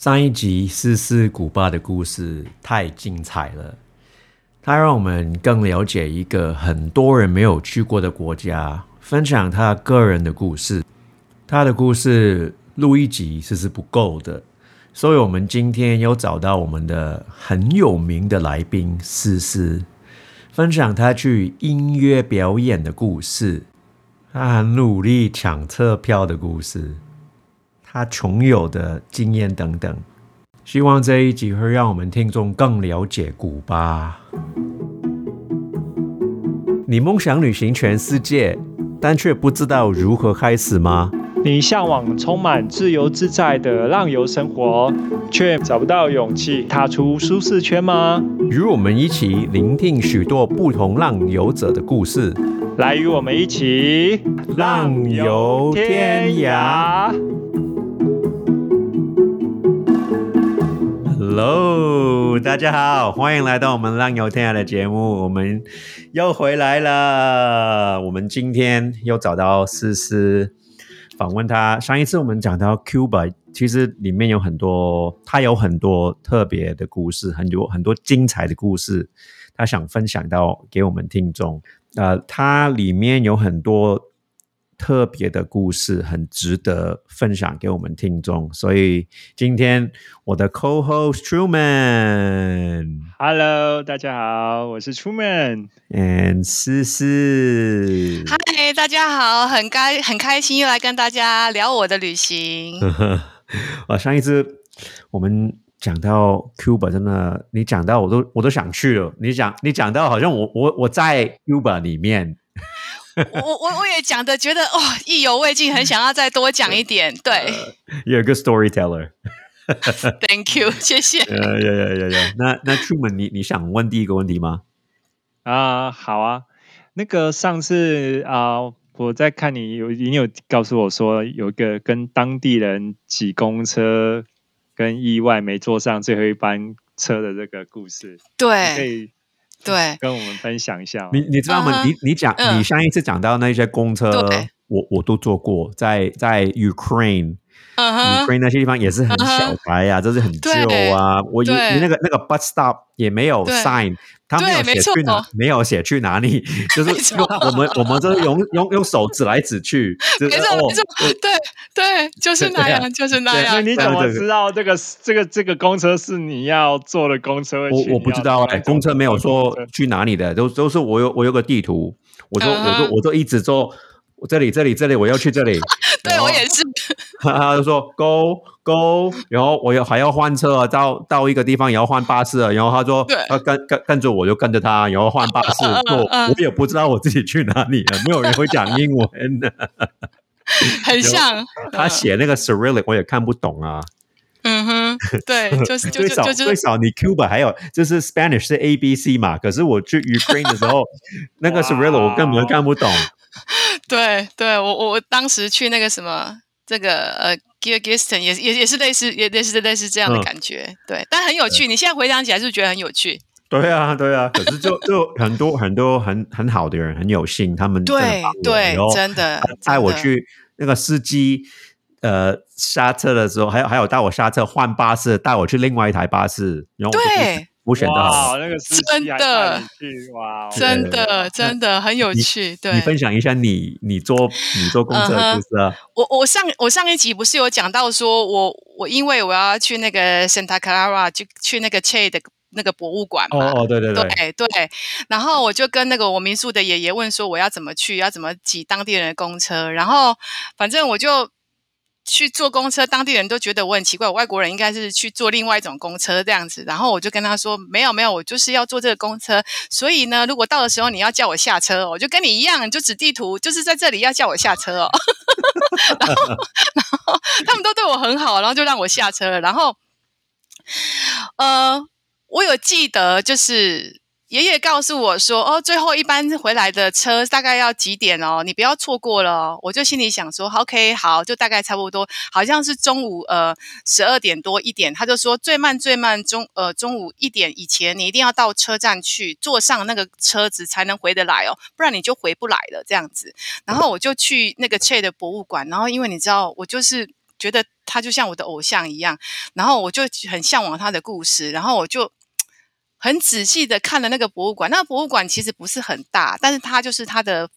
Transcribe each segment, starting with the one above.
上一集思思古巴的故事太精彩了，它让我们更了解一个很多人没有去过的国家，分享他个人的故事。他的故事录一集是是不够的，所以我们今天又找到我们的很有名的来宾思思，分享他去音乐表演的故事，他很努力抢车票的故事。他穷有的经验等等，希望这一集会让我们听众更了解古巴。你梦想旅行全世界，但却不知道如何开始吗？你向往充满自由自在的浪游生活，却找不到勇气踏出舒适圈吗？与我们一起聆听许多不同浪游者的故事，来与我们一起浪游天涯。Hello，大家好，欢迎来到我们浪游天涯的节目，我们又回来了。我们今天又找到思思，访问他。上一次我们讲到 Cuba，其实里面有很多，他有很多特别的故事，很多很多精彩的故事，他想分享到给我们听众。呃，它里面有很多。特别的故事很值得分享给我们听众，所以今天我的 co-host Truman，Hello，大家好，我是 Truman，and 思思，Hi，大家好，很开很开心又来跟大家聊我的旅行。啊，上一次我们讲到 Cuba，真的，你讲到我都我都想去了。你讲你讲到好像我我我在 Cuba 里面。我我我也讲的觉得哦意犹未尽，很想要再多讲一点。对，You're a good storyteller. Thank you，谢谢。呀呀呀呀！那那 Truman，你你想问第一个问题吗？啊，好啊。那个上次啊，我在看你有你有告诉我说，有一个跟当地人挤公车跟意外没坐上最后一班车的这个故事。对，可以。对，跟我们分享一下。你你知道吗？你你讲，你上一次讲到那些公车，我我都坐过，在在 Ukraine，Ukraine 那些地方也是很小白呀，都是很旧啊。我你那个那个 bus stop 也没有 sign。他没有写去哪，没有写去哪里，就是用我们我们就是用用用手指来指去，没错没错，对对，就是那样，就是那样。那你怎么知道这个这个这个公车是你要坐的公车？我我不知道哎，公车没有说去哪里的，都都是我有我有个地图，我说我说我就一直坐。我这里这里这里，我要去这里。对我也是。他就说 go go，然后我要还要换车，到到一个地方也要换巴士，然后他说他跟跟跟着我就跟着他，然后换巴士坐，我也不知道我自己去哪里了，没有人会讲英文的。很像。他写那个 Cyrillic 我也看不懂啊。嗯哼，对，就是最少最少你 Cuba 还有就是 Spanish 是 A B C 嘛，可是我去 Ukraine 的时候，那个 Cyrillic 我根本看不懂。对对，我我我当时去那个什么，这个呃 g e a r g i s t o n 也也也是类似，也类似类似这样的感觉。对，但很有趣。你现在回想起来，是不是觉得很有趣？对啊，对啊。可是就就很多很多很很好的人，很有幸，他们对对，真的带我去那个司机呃下车的时候，还有还有带我下车换巴士，带我去另外一台巴士，然后对。我选到那个真的，哇，真的真的很有趣。对，你分享一下你你做你做公车的故事啊。我我上我上一集不是有讲到说，我我因为我要去那个 Santa Clara 就去那个 Che 的那个博物馆嘛。哦，对对对对对。然后我就跟那个我民宿的爷爷问说，我要怎么去，要怎么挤当地人的公车。然后反正我就。去坐公车，当地人都觉得我很奇怪，外国人应该是去坐另外一种公车这样子。然后我就跟他说：“没有没有，我就是要坐这个公车。所以呢，如果到的时候你要叫我下车，我就跟你一样，就指地图，就是在这里要叫我下车哦。然后，然后他们都对我很好，然后就让我下车了。然后，呃，我有记得就是。爷爷告诉我说：“哦，最后一班回来的车大概要几点哦？你不要错过了。”哦我就心里想说：“OK，好，就大概差不多，好像是中午呃十二点多一点。”他就说：“最慢最慢中呃中午一点以前，你一定要到车站去坐上那个车子才能回得来哦，不然你就回不来了。”这样子，然后我就去那个 Che 的博物馆，然后因为你知道我就是。觉得他就像我的偶像一样，然后我就很向往他的故事，然后我就很仔细的看了那个博物馆。那个博物馆其实不是很大，但是它就是它的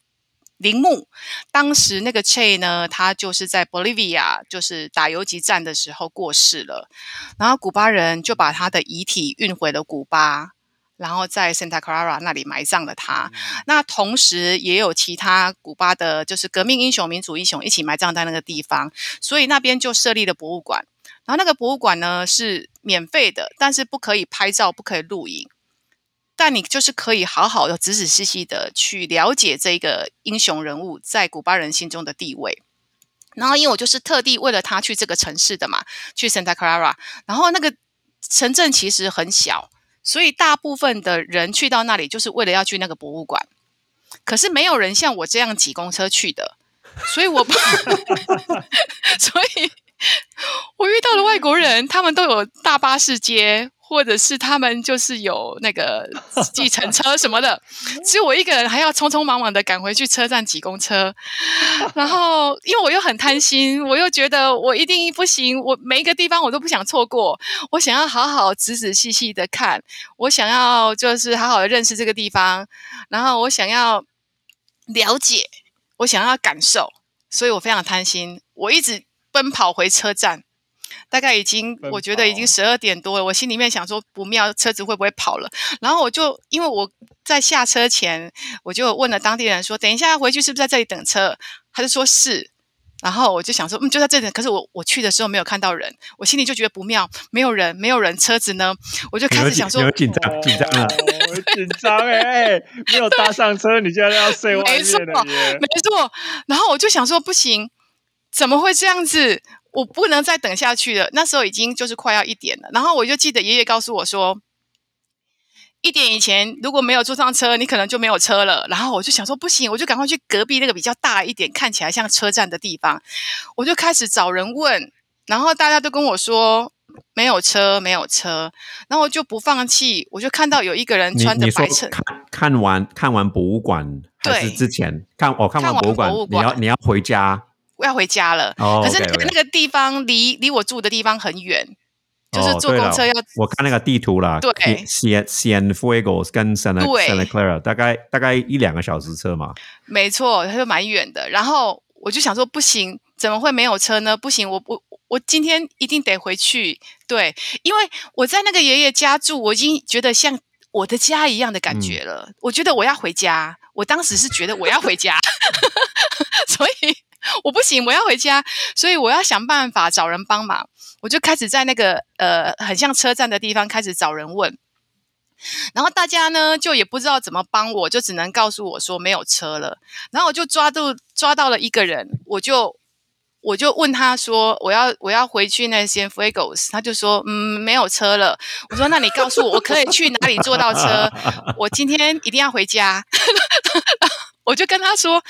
陵墓。当时那个 Che 呢，他就是在 Bolivia 就是打游击战的时候过世了，然后古巴人就把他的遗体运回了古巴。然后在 Santa Clara 那里埋葬了他。那同时也有其他古巴的，就是革命英雄、民主英雄一起埋葬在那个地方，所以那边就设立了博物馆。然后那个博物馆呢是免费的，但是不可以拍照，不可以录影。但你就是可以好好的、仔仔细细的去了解这个英雄人物在古巴人心中的地位。然后因为我就是特地为了他去这个城市的嘛，去 Santa Clara。然后那个城镇其实很小。所以大部分的人去到那里就是为了要去那个博物馆，可是没有人像我这样挤公车去的，所以我，所以 我遇到了外国人，他们都有大巴士接。或者是他们就是有那个 计程车什么的，只有我一个人还要匆匆忙忙的赶回去车站挤公车。然后，因为我又很贪心，我又觉得我一定不行，我每一个地方我都不想错过，我想要好好仔仔细细的看，我想要就是好好的认识这个地方，然后我想要了解，我想要感受，所以我非常贪心，我一直奔跑回车站。大概已经，我觉得已经十二点多了。我心里面想说不妙，车子会不会跑了？然后我就因为我在下车前，我就问了当地人说：“等一下回去是不是在这里等车？”他就说是。然后我就想说：“嗯，就在这里。”可是我我去的时候没有看到人，我心里就觉得不妙，没有人，没有人，车子呢？我就开始想说：“紧张，紧张啊，紧张哎！没有搭上车，你现在要睡外面了 没错。然后我就想说：“不行，怎么会这样子？”我不能再等下去了。那时候已经就是快要一点了，然后我就记得爷爷告诉我说，一点以前如果没有坐上车，你可能就没有车了。然后我就想说，不行，我就赶快去隔壁那个比较大一点、看起来像车站的地方，我就开始找人问，然后大家都跟我说没有车，没有车。然后我就不放弃，我就看到有一个人穿着白衬，看看完看完博物馆还是之前看我看完博物馆，你要你要回家。要回家了，可是那个那个地方离离我住的地方很远，就是坐公车要。我看那个地图啦，对，Cien Cienfuegos 跟 Santa Santa Clara 大概大概一两个小时车嘛。没错，它就蛮远的。然后我就想说，不行，怎么会没有车呢？不行，我我我今天一定得回去。对，因为我在那个爷爷家住，我已经觉得像我的家一样的感觉了。我觉得我要回家，我当时是觉得我要回家，所以。我不行，我要回家，所以我要想办法找人帮忙。我就开始在那个呃很像车站的地方开始找人问，然后大家呢就也不知道怎么帮我，就只能告诉我说没有车了。然后我就抓住抓到了一个人，我就我就问他说我要我要回去那些 f r e g o s 他就说嗯没有车了。我说那你告诉我我可以去哪里坐到车？我今天一定要回家。我就跟他说：“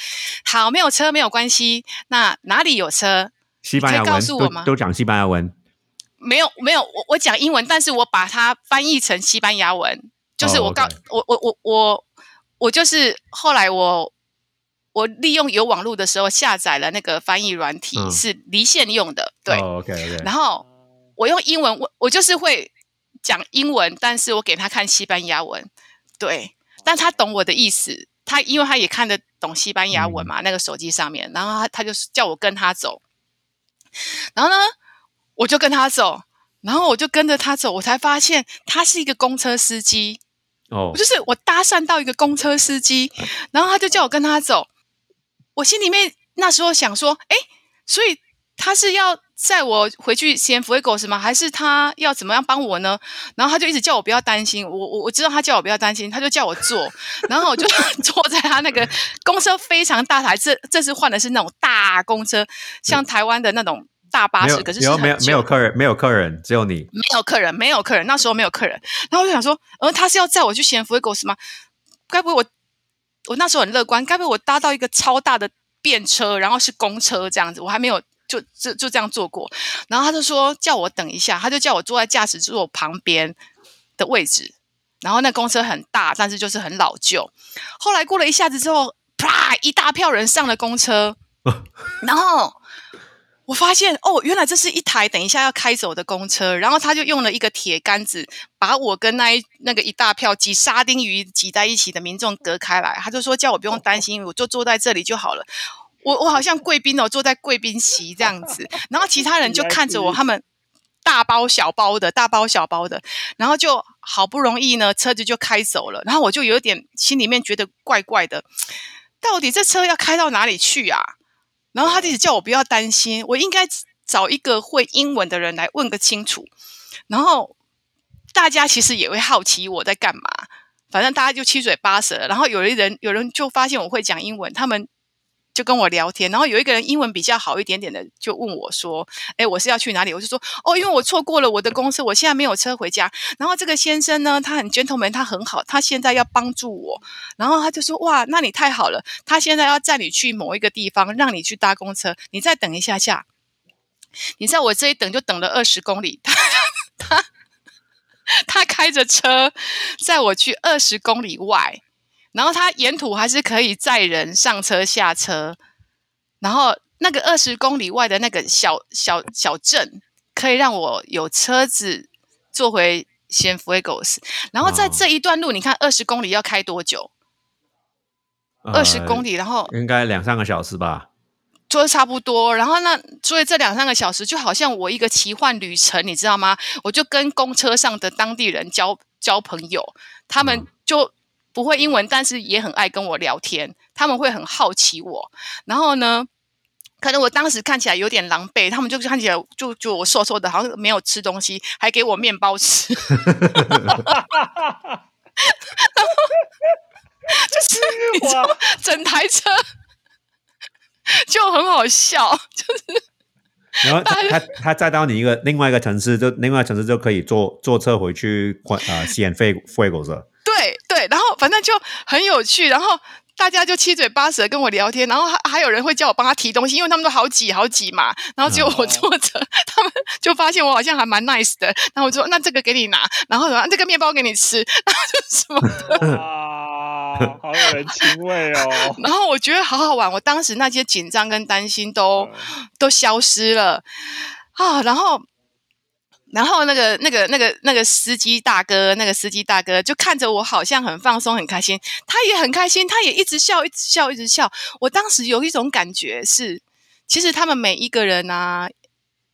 好，没有车没有关系。那哪里有车？西班牙文都都讲西班牙文。没有没有，我我讲英文，但是我把它翻译成西班牙文。就是我告我我我我我就是后来我我利用有网络的时候下载了那个翻译软体，是离线用的。对 OK。然后我用英文，我我就是会讲英文，但是我给他看西班牙文。对，但他懂我的意思。”他因为他也看得懂西班牙文嘛，那个手机上面，然后他他就叫我跟他走，然后呢，我就跟他走，然后我就跟着他走，我才发现他是一个公车司机哦，就是我搭讪到一个公车司机，然后他就叫我跟他走，我心里面那时候想说，哎，所以他是要。载我回去先福威狗是吗？还是他要怎么样帮我呢？然后他就一直叫我不要担心，我我我知道他叫我不要担心，他就叫我坐，然后我就 坐在他那个公车非常大台，这这次换的是那种大公车，像台湾的那种大巴士，可是没有没有没有客人，没有客人，只有你，没有客人，没有客人，那时候没有客人，然后我就想说，呃，他是要载我去先福威狗是吗？该不会我我那时候很乐观，该不会我搭到一个超大的便车，然后是公车这样子，我还没有。就就就这样做过，然后他就说叫我等一下，他就叫我坐在驾驶座旁边的位置。然后那公车很大，但是就是很老旧。后来过了一下子之后，啪，一大票人上了公车，然后我发现哦，原来这是一台等一下要开走的公车，然后他就用了一个铁杆子，把我跟那一那个一大票挤沙丁鱼挤在一起的民众隔开来。他就说叫我不用担心，我就坐在这里就好了。我我好像贵宾哦，坐在贵宾席这样子，然后其他人就看着我，他们大包小包的，大包小包的，然后就好不容易呢，车子就开走了，然后我就有点心里面觉得怪怪的，到底这车要开到哪里去啊？然后他一直叫我不要担心，我应该找一个会英文的人来问个清楚。然后大家其实也会好奇我在干嘛，反正大家就七嘴八舌。然后有的人有人就发现我会讲英文，他们。就跟我聊天，然后有一个人英文比较好一点点的，就问我说：“哎，我是要去哪里？”我就说：“哦，因为我错过了我的公车，我现在没有车回家。”然后这个先生呢，他很 gentleman，他很好，他现在要帮助我。然后他就说：“哇，那你太好了！他现在要载你去某一个地方，让你去搭公车。你再等一下下。你在我这一等就等了二十公里。他他他开着车载我去二十公里外。”然后它沿途还是可以载人上车下车，然后那个二十公里外的那个小小小镇，可以让我有车子坐回先福威狗斯。然后在这一段路，你看二十公里要开多久？二十公里，然后应该两三个小时吧，坐差不多。然后那所以这两三个小时就好像我一个奇幻旅程，你知道吗？我就跟公车上的当地人交交朋友，他们就。不会英文，但是也很爱跟我聊天。他们会很好奇我，然后呢，可能我当时看起来有点狼狈，他们就看起来就就我瘦瘦的，好像没有吃东西，还给我面包吃。就是你知道，整台车就很好笑，就是。然后他他他再到你一个另外一个城市，就另外城市就可以坐坐车回去，啊，西安费费狗车。对对，然后反正就很有趣，然后大家就七嘴八舌跟我聊天，然后还还有人会叫我帮他提东西，因为他们都好挤好挤嘛，然后只有我 坐着，他们就发现我好像还蛮 nice 的，然后我说那这个给你拿，然后说这个面包给你吃，然后就什么啊，好有人情味哦。然后我觉得好好玩，我当时那些紧张跟担心都都消失了。啊，然后。然后那个、那个、那个、那个司机大哥，那个司机大哥就看着我，好像很放松、很开心。他也很开心，他也一直笑、一直笑、一直笑。我当时有一种感觉是，其实他们每一个人啊，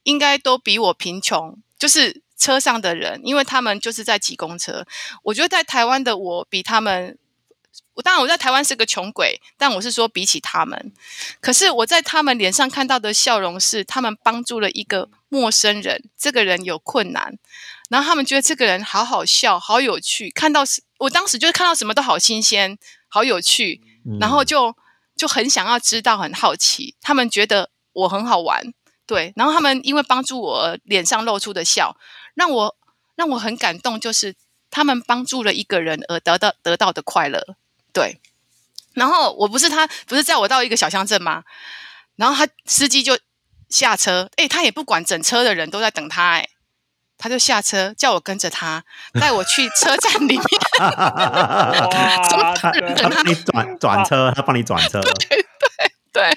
应该都比我贫穷，就是车上的人，因为他们就是在挤公车。我觉得在台湾的我比他们。我当然，我在台湾是个穷鬼，但我是说比起他们，可是我在他们脸上看到的笑容是，他们帮助了一个陌生人，这个人有困难，然后他们觉得这个人好好笑，好有趣，看到我当时就是看到什么都好新鲜，好有趣，然后就就很想要知道，很好奇，他们觉得我很好玩，对，然后他们因为帮助我脸上露出的笑，让我让我很感动，就是他们帮助了一个人而得到得到的快乐。对，然后我不是他，不是载我到一个小乡镇吗？然后他司机就下车，哎，他也不管整车的人都在等他，哎，他就下车叫我跟着他，带我去车站里面。哇！他帮你转转车，他帮你转车。对对对。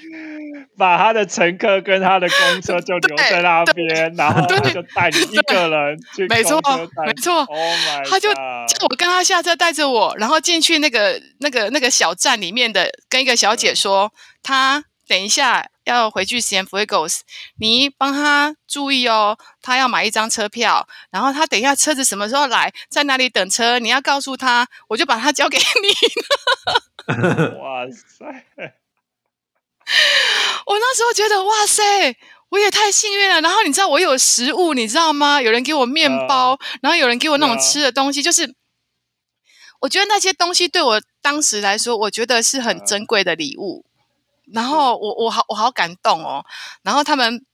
把他的乘客跟他的公车就留在那边，然后就带你一个人去。没错，没错。他就叫我跟他下车，带着我，然后进去那个那个那个小站里面的，跟一个小姐说，他等一下要回去 San Francisco，你帮他注意哦，他要买一张车票，然后他等一下车子什么时候来，在哪里等车，你要告诉他，我就把他交给你。哇塞！我那时候觉得哇塞，我也太幸运了。然后你知道我有食物，你知道吗？有人给我面包，然后有人给我那种吃的东西，就是我觉得那些东西对我当时来说，我觉得是很珍贵的礼物。然后我我好我好感动哦。然后他们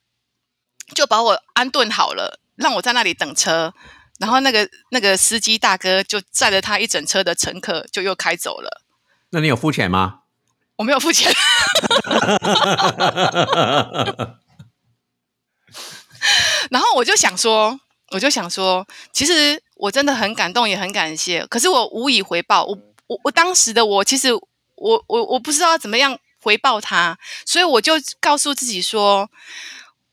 就把我安顿好了，让我在那里等车。然后那个那个司机大哥就载着他一整车的乘客，就又开走了。那你有付钱吗？我没有付钱，然后我就想说，我就想说，其实我真的很感动，也很感谢，可是我无以回报。我我我当时的我，其实我我我不知道怎么样回报他，所以我就告诉自己说，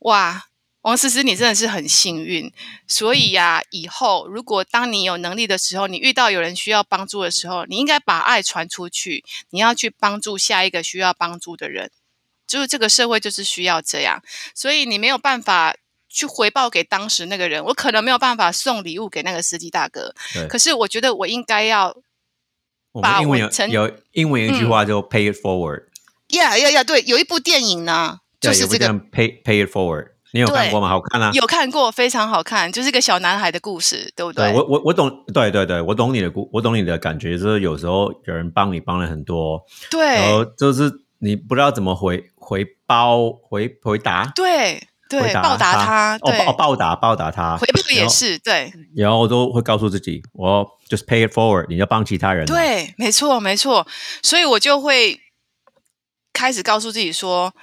哇，王思思，你真的是很幸运。所以呀、以后如果当你有能力的时候，你遇到有人需要帮助的时候，你应该把爱传出去，你要去帮助下一个需要帮助的人。就是这个社会就是需要这样，所以你没有办法去回报给当时那个人，我可能没有办法送礼物给那个司机大哥，可是我觉得我应该要我把们英文有有英文有一句话叫 “pay it forward”，呀呀呀！对，有一部电影呢，就是这个 “pay pay it forward”，你有看过吗？好看啊！有看过，非常好看，就是一个小男孩的故事，对不对对？我我我懂，对对对，我懂你的故，我懂你的感觉，就是有时候有人帮你帮了很多，对然后对就是你不知道怎么回回报回回答，对对，答报答他，报报答报答他，回报也，是对然后我都会告诉自己，我 just pay it forward，你要帮其他人，，对，没错没错，所以我就会开始告诉自己说，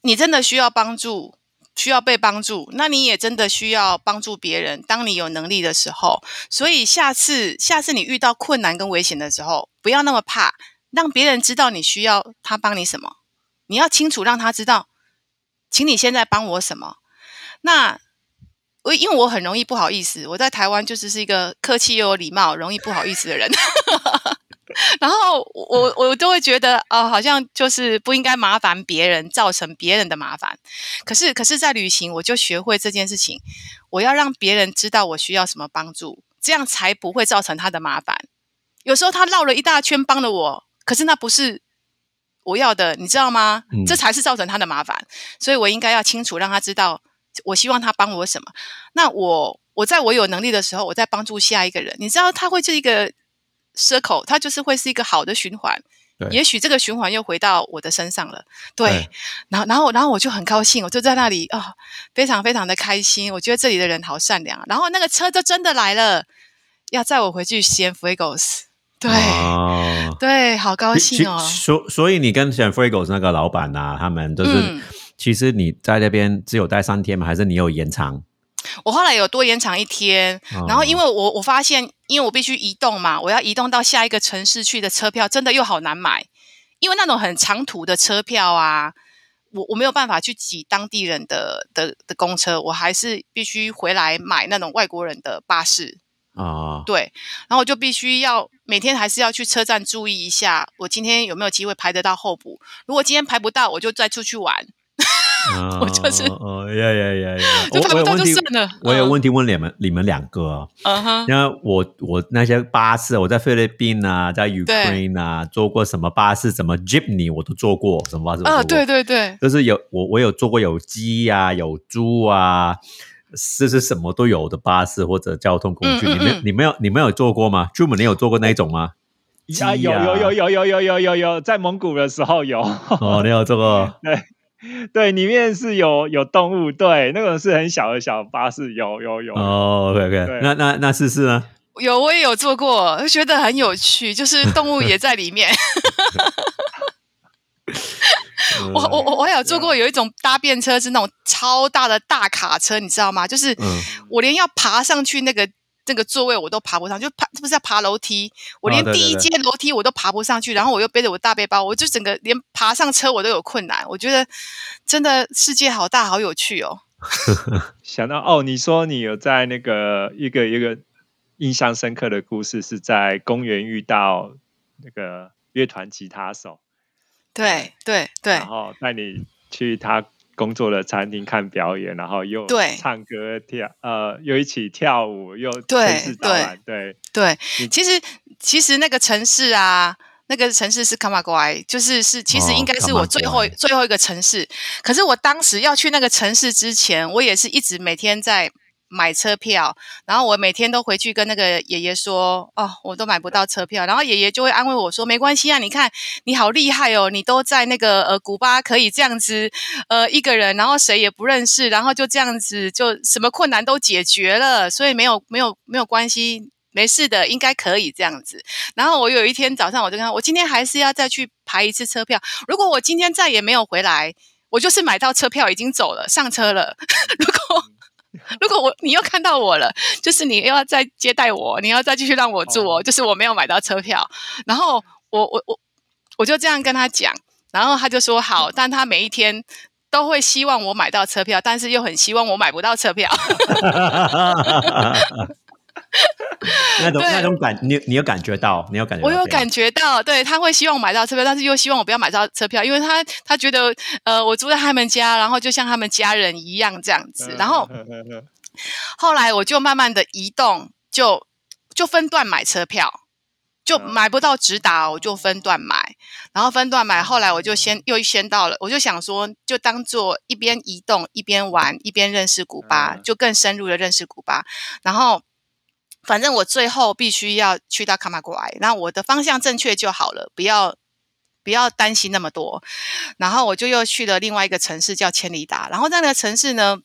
你真的需要帮助。需要被帮助，那你也真的需要帮助别人。当你有能力的时候，所以下次下次你遇到困难跟危险的时候，不要那么怕，让别人知道你需要他帮你什么。你要清楚让他知道，请你现在帮我什么。那我因为我很容易不好意思，我在台湾就是是一个客气又有礼貌、容易不好意思的人。然后我我都会觉得，哦、好像就是不应该麻烦别人，造成别人的麻烦。可是，可是在旅行，我就学会这件事情，我要让别人知道我需要什么帮助，这样才不会造成他的麻烦。有时候他绕了一大圈帮了我，可是那不是我要的，你知道吗？嗯这才是造成他的麻烦。所以我应该要清楚让他知道，我希望他帮我什么。那我我在我有能力的时候，我在帮助下一个人。你知道，他会是一个 circle，它就是会是一个好的循环。对也许这个循环又回到我的身上了，对。对然后，然后，然后我就很高兴，我就在那里啊、哦，非常非常的开心。我觉得这里的人好善良啊。然后那个车就真的来了，要载我回去西安 Fuegos。对、哦，对，好高其兴哦。所所以你跟 San Fragos 那个老板呐、他们都是、嗯其实你在那边只有待三天吗？还是你有延长？我后来有多延长一天，哦然后因为我我发现，因为我必须移动嘛，我要移动到下一个城市去的车票真的又好难买，因为那种很长途的车票啊，我我没有办法去挤当地人的的的公车，我还是必须回来买那种外国人的巴士。啊、对，然后我就必须要每天还是要去车站注意一下，我今天有没有机会排得到候补。如果今天排不到，我就再出去玩。哦 我就是哦呀呀呀呀！就我排不到就我有问题，算了。我有问题问你们，你们两个啊，嗯哼，因为我我那些巴士，我在菲律宾啊，在 Ukraine 啊，坐过什么巴士，什么 Jeepney 我都坐过，什么巴士啊，对对对，就是有我我有坐过有鸡啊，有猪啊，这是什么都有的巴士或者交通工具。嗯嗯你们嗯你们有你们有坐过吗？朱们你有坐过那一种吗？啊，有有有有有有有有有，在蒙古的时候有，哦，你有坐过？对，里面是有有动物，对，那种是很小的小巴士，有有有，哦，OK OK，那那那试试呢？有我也有做过，觉得很有趣，就是动物也在里面。我我我我有坐过有一种搭便车是那种超大的大卡车，你知道吗？就是嗯我连要爬上去那个那个座位我都爬不上，就爬不是要爬楼梯，我连第一阶楼梯我都爬不上去，然后我又背着我大背包，我就整个连爬上车我都有困难。我觉得真的世界好大，好有趣哦。想到哦，你说你有在那个一个一个印象深刻的故事，是在公园遇到那个乐团吉他手，对对对然后带你去他工作的餐厅看表演，然后又对。唱歌跳，呃，又一起跳舞，又对城市导览，对，对，其实其实那个城市啊，那个城市是卡马乖，就是是其实哦应该是我最后、最后一个城市。可是我当时要去那个城市之前，我也是一直每天在买车票，然后我每天都回去跟那个爷爷说，哦，我都买不到车票，然后爷爷就会安慰我说，没关系啊，你看你好厉害哦，你都在那个呃古巴可以这样子，呃一个人，然后谁也不认识，然后就这样子就什么困难都解决了，所以没有没有没有关系。没事的，应该可以这样子。然后我有一天早上，我就跟他，我今天还是要再去排一次车票。如果我今天再也没有回来，我就是买到车票已经走了，上车了。如果 如果我你又看到我了，就是你又要再接待我，你要再继续让我住哦，哦就是我没有买到车票。然后我我我我就这样跟他讲，然后他就说好，但他每一天都会希望我买到车票，但是又很希望我买不到车票。那种那种感，你你有感觉到，你有感觉到，我有感觉到，对他会希望我买到车票，但是又希望我不要买到车票，因为他他觉得呃我住在他们家，然后就像他们家人一样这样子。然后后来我就慢慢的移动，就就分段买车票，就嗯买不到直达，我就分段买，然后分段买。后来我就先又先到了，我就想说，就当做一边移动一边玩，一边认识古巴，嗯就更深入的认识古巴。然后反正我最后必须要去到卡马过来，那我的方向正确就好了，不要。不要担心那么多，然后我就又去了另外一个城市叫千里达，然后在那个城市呢，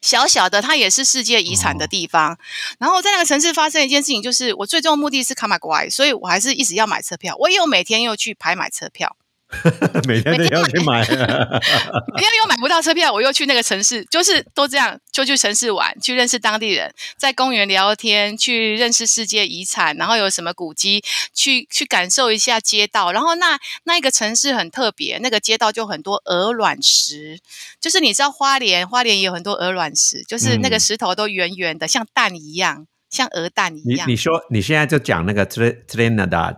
小小的，它也是世界遗产的地方。然后在那个城市发生一件事情，就是我最终的目的是卡马国所以我还是一直要买车票。我也有每天又去排买车票，每天都要去买，因为又买不到车票，我又去那个城市，就是都这样，就去城市玩，去认识当地人，在公园聊天，去认识世界遗产，然后有什么古迹，去去感受一下街道。然后那那一个城市很特别，那个街道就很多鹅卵石，就是你知道花莲，花莲也有很多鹅卵石，就是那个嗯石头都圆圆的，像蛋一样，像鹅蛋一样。你你说你现在就讲那个 Trin- Trinidad，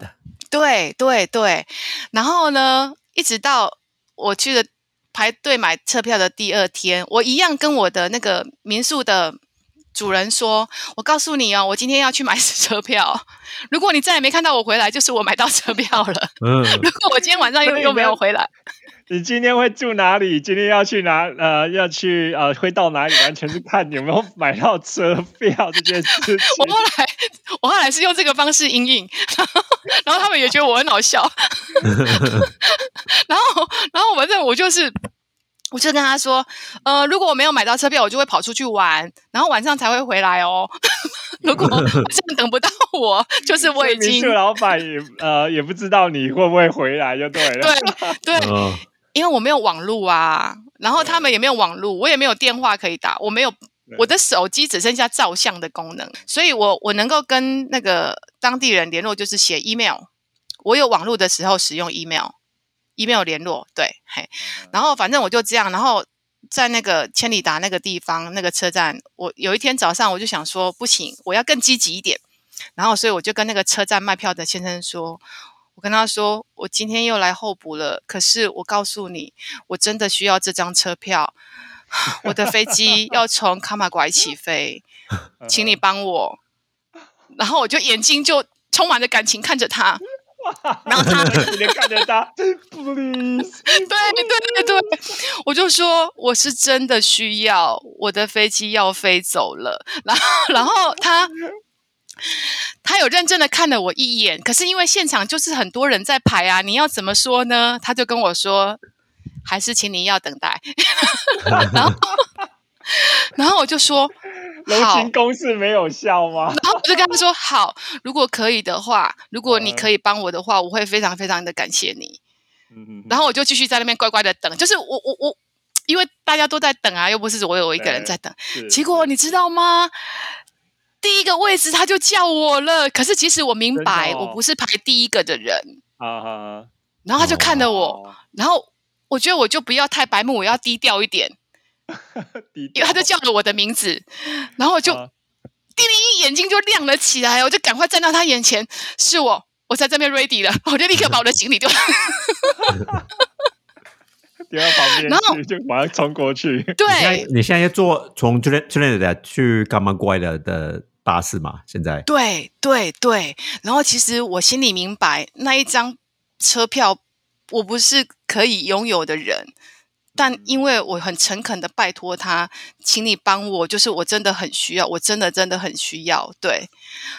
对对对，然后呢，一直到我去了排队买车票的第二天，我一样跟我的那个民宿的主人说：“我告诉你哦，我今天要去买 车票。如果你再也没看到我回来，就是我买到车票了。嗯，如果我今天晚上又又没有回来，你今天会住哪里？今天要去哪？呃，要去呃，会到哪里？完全是看有没有买到车票这件事情。我后来我后来是用这个方式应应，然 后然后他们也觉得我很好笑，然后然后反正我就是。我就跟他说，呃，如果我没有买到车票，我就会跑出去玩，然后晚上才会回来哦。如果晚上等不到我，就是我已经民宿老板也呃也不知道你会不会回来，就对了。对对，嗯因为我没有网络啊，然后他们也没有网络，我也没有电话可以打，我没有我的手机只剩下照相的功能，所以我我能够跟那个当地人联络，就是写 email。我有网络的时候使用 email，email 联络，对，嘿，然后反正我就这样，然后在那个千里达那个地方那个车站，我有一天早上我就想说，不行，我要更积极一点，然后所以我就跟那个车站卖票的先生说。我跟他说，我今天又来候补了，可是我告诉你，我真的需要这张车票，我的飞机要从卡马拐起飞，请你帮我。然后我就眼睛就充满着感情看着他，然后他 你连看着他，please，对对对对，我就说我是真的需要，我的飞机要飞走了。然后然后他他有认真的看了我一眼，可是因为现场就是很多人在排啊，你要怎么说呢？他就跟我说，还是请你要等待。然后 然后我就说柔好情攻势没有效吗？然后我就跟他说：“好，如果可以的话，如果你可以帮我的话，我会非常非常的感谢你。”嗯然后我就继续在那边乖乖的等，就是我我我，因为大家都在等啊，又不是我有我一个人在等。结果你知道吗？第一个位置他就叫我了，可是其实我明白哦。我不是排第一个的人，啊哈，然后他就看着我，哦，然后我觉得我就不要太白目，我要低调一点，低因为他就叫了我的名字，然后我就啊。叮铃眼睛就亮了起来，我就赶快站到他眼前，是我，我在这边 ready 了，我就立刻把我的行李丢。丢到旁边然就马上冲过去。对你现在要坐从 Trin- Trinidad 去 g a m a g u a 的的巴士嘛？现在对对对，然后其实我心里明白，那一张车票我不是可以拥有的人。但因为我很诚恳的拜托他，请你帮我，就是我真的很需要，我真的真的很需要，对。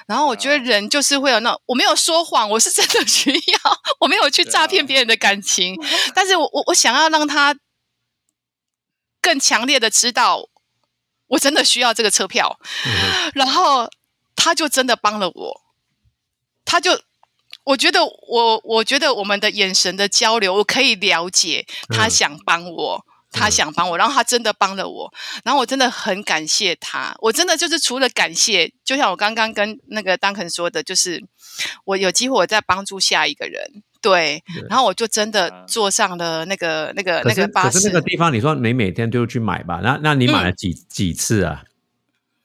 然后我觉得人就是会有那，我没有说谎，我是真的需要，我没有去诈骗别人的感情，但是我我我想要让他更强烈的知道，我真的需要这个车票，然后他就真的帮了我，他就。我觉得我，我觉得我们的眼神的交流，我可以了解他嗯想帮我，他嗯想帮我，然后他真的帮了我，然后我真的很感谢他。我真的就是除了感谢，就像我刚刚跟那个 Duncan 说的，就是我有机会我在帮助下一个人，对对，然后我就真的啊坐上了那个那个那个巴士可是那。个地方，你说你每天都去买吧？那那你买了嗯几、几次啊？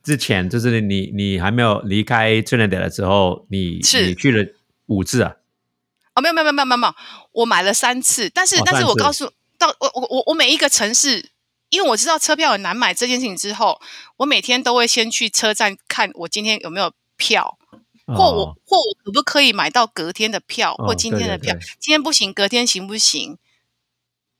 之前就是你你还没有离开 Trinidad 的时候，你是你去了五次啊？哦，没有没有没有没有没有，我买了三次，但是、哦但是我告诉到我我我我每一个城市，因为我知道车票很难买这件事情之后，我每天都会先去车站看我今天有没有票，或我哦或我可不可以买到隔天的票，哦或今天的票，对对对今天不行，隔天行不行？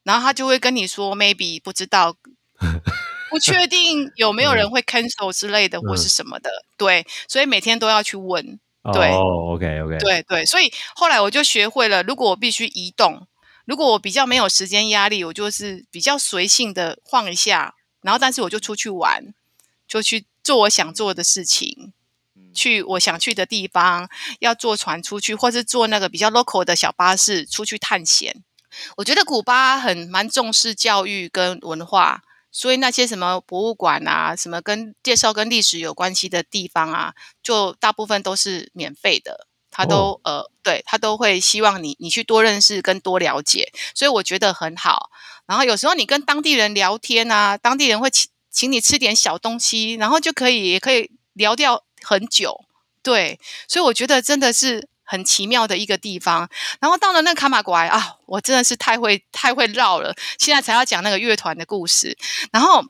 然后他就会跟你说，maybe 不知道，不确定有没有人会 cancel 之类的，或是什么的。对，所以每天都要去问。对哦，OK OK，对对，所以后来我就学会了，如果我必须移动，如果我比较没有时间压力，我就是比较随性的晃一下，然后但是我就出去玩，就去做我想做的事情。去我想去的地方，要坐船出去，或是坐那个比较 local 的小巴士出去探险。我觉得古巴很蛮重视教育跟文化，所以那些什么博物馆啊，什么跟介绍跟历史有关系的地方啊，就大部分都是免费的。他都、呃，对他都会希望你你去多认识跟多了解，所以我觉得很好。然后有时候你跟当地人聊天啊，当地人会请请你吃点小东西，然后就可以也可以聊掉很久。对，所以我觉得真的是很奇妙的一个地方。然后到了那个卡马拐啊，我真的是太会太会绕了，现在才要讲那个乐团的故事。然后。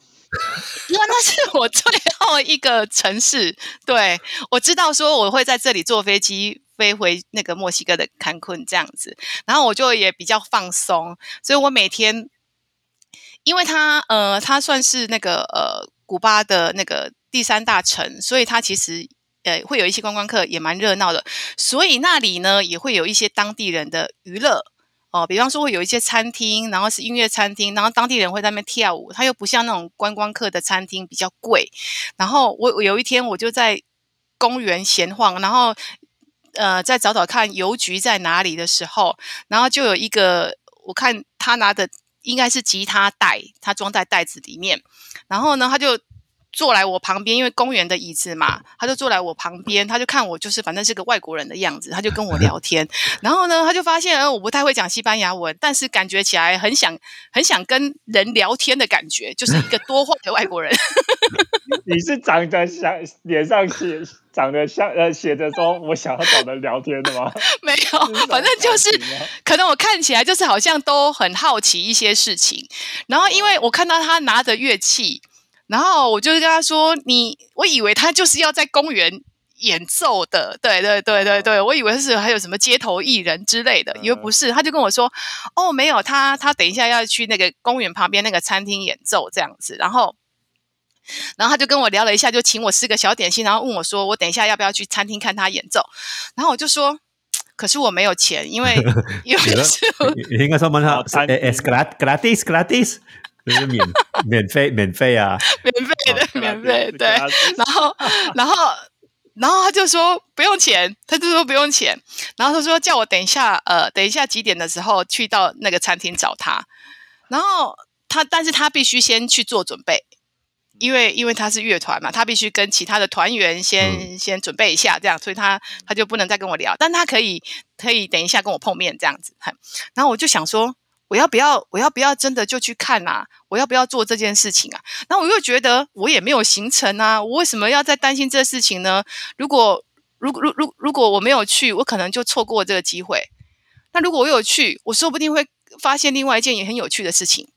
因为那是我最后一个城市，对我知道说我会在这里坐飞机飞回那个墨西哥的坎昆这样子，然后我就也比较放松，所以我每天，因为它呃它算是那个呃古巴的那个第三大城，所以它其实呃会有一些观光客也蛮热闹的，所以那里呢也会有一些当地人的娱乐。哦，比方说会有一些餐厅，然后是音乐餐厅，然后当地人会在那边跳舞，它又不像那种观光客的餐厅比较贵。然后我我有一天我就在公园闲晃，然后呃在找找看邮局在哪里的时候，然后就有一个我看他拿的应该是吉他袋，他装在袋子里面，然后呢他就。坐来我旁边，因为公园的椅子嘛，他就坐来我旁边，他就看我就是反正是个外国人的样子，他就跟我聊天。然后呢，他就发现呃我不太会讲西班牙文，但是感觉起来很想很想跟人聊天的感觉，就是一个多话的外国人。你是长得像脸上写长得像呃写着说我想要找人聊天的吗？没有，反正就是可能我看起来就是好像都很好奇一些事情。然后因为我看到他拿着乐器。然后我就跟他说：“你，我以为他就是要在公园演奏的，对对对对对，我以为是还有什么街头艺人之类的，以为不是。”他就跟我说：“哦，没有，他他等一下要去那个公园旁边那个餐厅演奏这样子。”然后，然后他就跟我聊了一下，就请我吃个小点心，然后问我说：“我等一下要不要去餐厅看他演奏？”然后我就说。可是我没有钱，因为 因为是你你应该说问他哦餐 es gratis gratis，就是免 免费免费啊，免费的免费对，然然后 然后然后他就说不用钱，他就说不用钱，然后他说叫我等一下呃等一下几点的时候去到那个餐厅找他，然后他但是他必须先去做准备。因为因为他是乐团嘛，他必须跟其他的团员先、嗯。先准备一下，这样，所以他他就不能再跟我聊，但他可以可以等一下跟我碰面这样子。哼然后我就想说，我要不要我要不要真的就去看啊？我要不要做这件事情啊？那我又觉得我也没有行程啊，我为什么要再担心这事情呢？如果如果如如如果我没有去，我可能就错过这个机会。那如果我有去，我说不定会发现另外一件也很有趣的事情。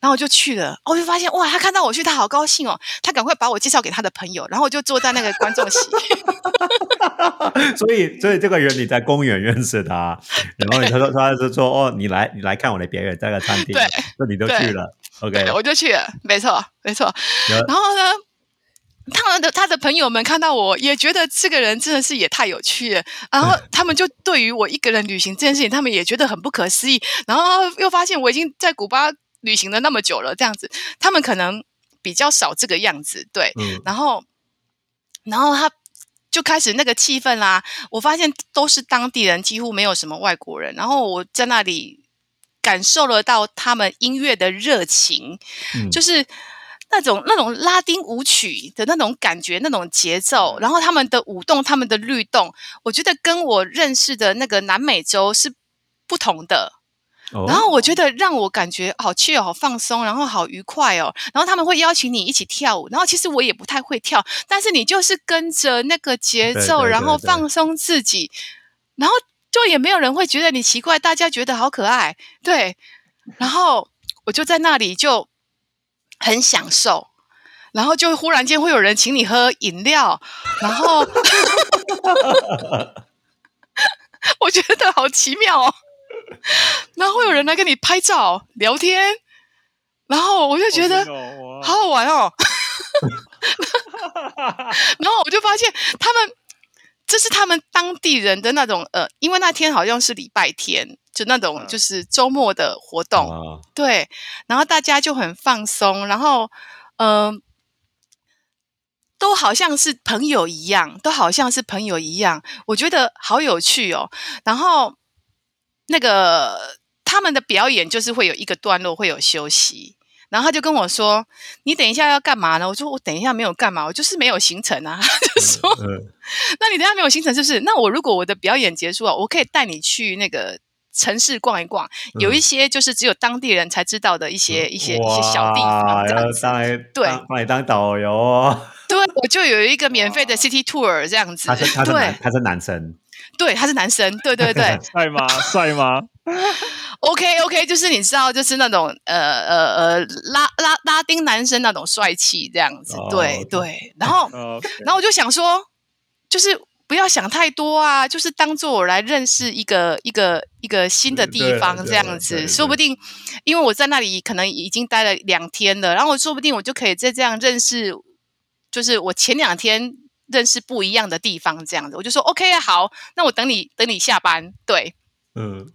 然后我就去了，我就发现哇，他看到我去，他好高兴哦，他赶快把我介绍给他的朋友，然后我就坐在那个观众席。所以所以这个人你在公园认识他，然后他说他就说哦，你来你来看我的表演，在个餐厅，对，那你都去了，OK，我就去了，没错，没错。然后呢，他的他的朋友们看到我也觉得这个人真的是也太有趣了，然后他们就对于我一个人旅行这件事情，他们也觉得很不可思议，然后又发现我已经在古巴旅行了那么久了，这样子，他们可能比较少这个样子，对，嗯然后，然后他就开始那个气氛啦。我发现都是当地人，几乎没有什么外国人。然后我在那里感受了到他们音乐的热情，嗯就是那种那种拉丁舞曲的那种感觉，那种节奏，然后他们的舞动，他们的律动，我觉得跟我认识的那个南美洲是不同的。哦然后我觉得让我感觉好去哦，好放松，然后好愉快哦。然后他们会邀请你一起跳舞，然后其实我也不太会跳，但是你就是跟着那个节奏，然后放松自己，然后就也没有人会觉得你奇怪，大家觉得好可爱，对。然后我就在那里就很享受，然后就忽然间会有人请你喝饮料，然后 我觉得好奇妙哦。然后会有人来跟你拍照、聊天，然后我就觉得哦好好玩哦。然后我就发现他们这是他们当地人的那种呃，因为那天好像是礼拜天，就那种嗯就是周末的活动，哦对，然后大家就很放松，然后嗯、呃都好像是朋友一样，都好像是朋友一样，我觉得好有趣哦。然后那个他们的表演就是会有一个段落会有休息，然后他就跟我说：“你等一下要干嘛呢？”我说：“我等一下没有干嘛，我就是没有行程啊。”他就说：“嗯那你等一下没有行程是不是？那我如果我的表演结束了，我可以带你去那个城市逛一逛，有一些就是只有当地人才知道的一些、一些一些小地方这样子。对当把你当导游哦。对，我就有一个免费的 city tour 这样子。他是他是对男他是男生，对，他是男生，对对对 帅吗？帅吗？，OK OK，就是你知道，就是那种呃呃呃拉拉拉丁男生那种帅气这样子。哦对对，然后 哦，然后我就想说，就是不要想太多啊，就是当做我来认识一个一个一个新的地方这样子，说不定因为我在那里可能已经待了两天了，然后说不定我就可以再这样认识，就是我前两天认识不一样的地方这样子，我就说 OK 啊好，那我等你等你下班，对。嗯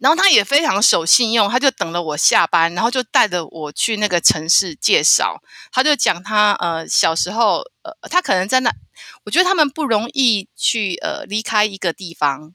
然后他也非常守信用，他就等了我下班，然后就带着我去那个城市介绍。他就讲他呃小时候呃他可能在那，我觉得他们不容易去呃离开一个地方，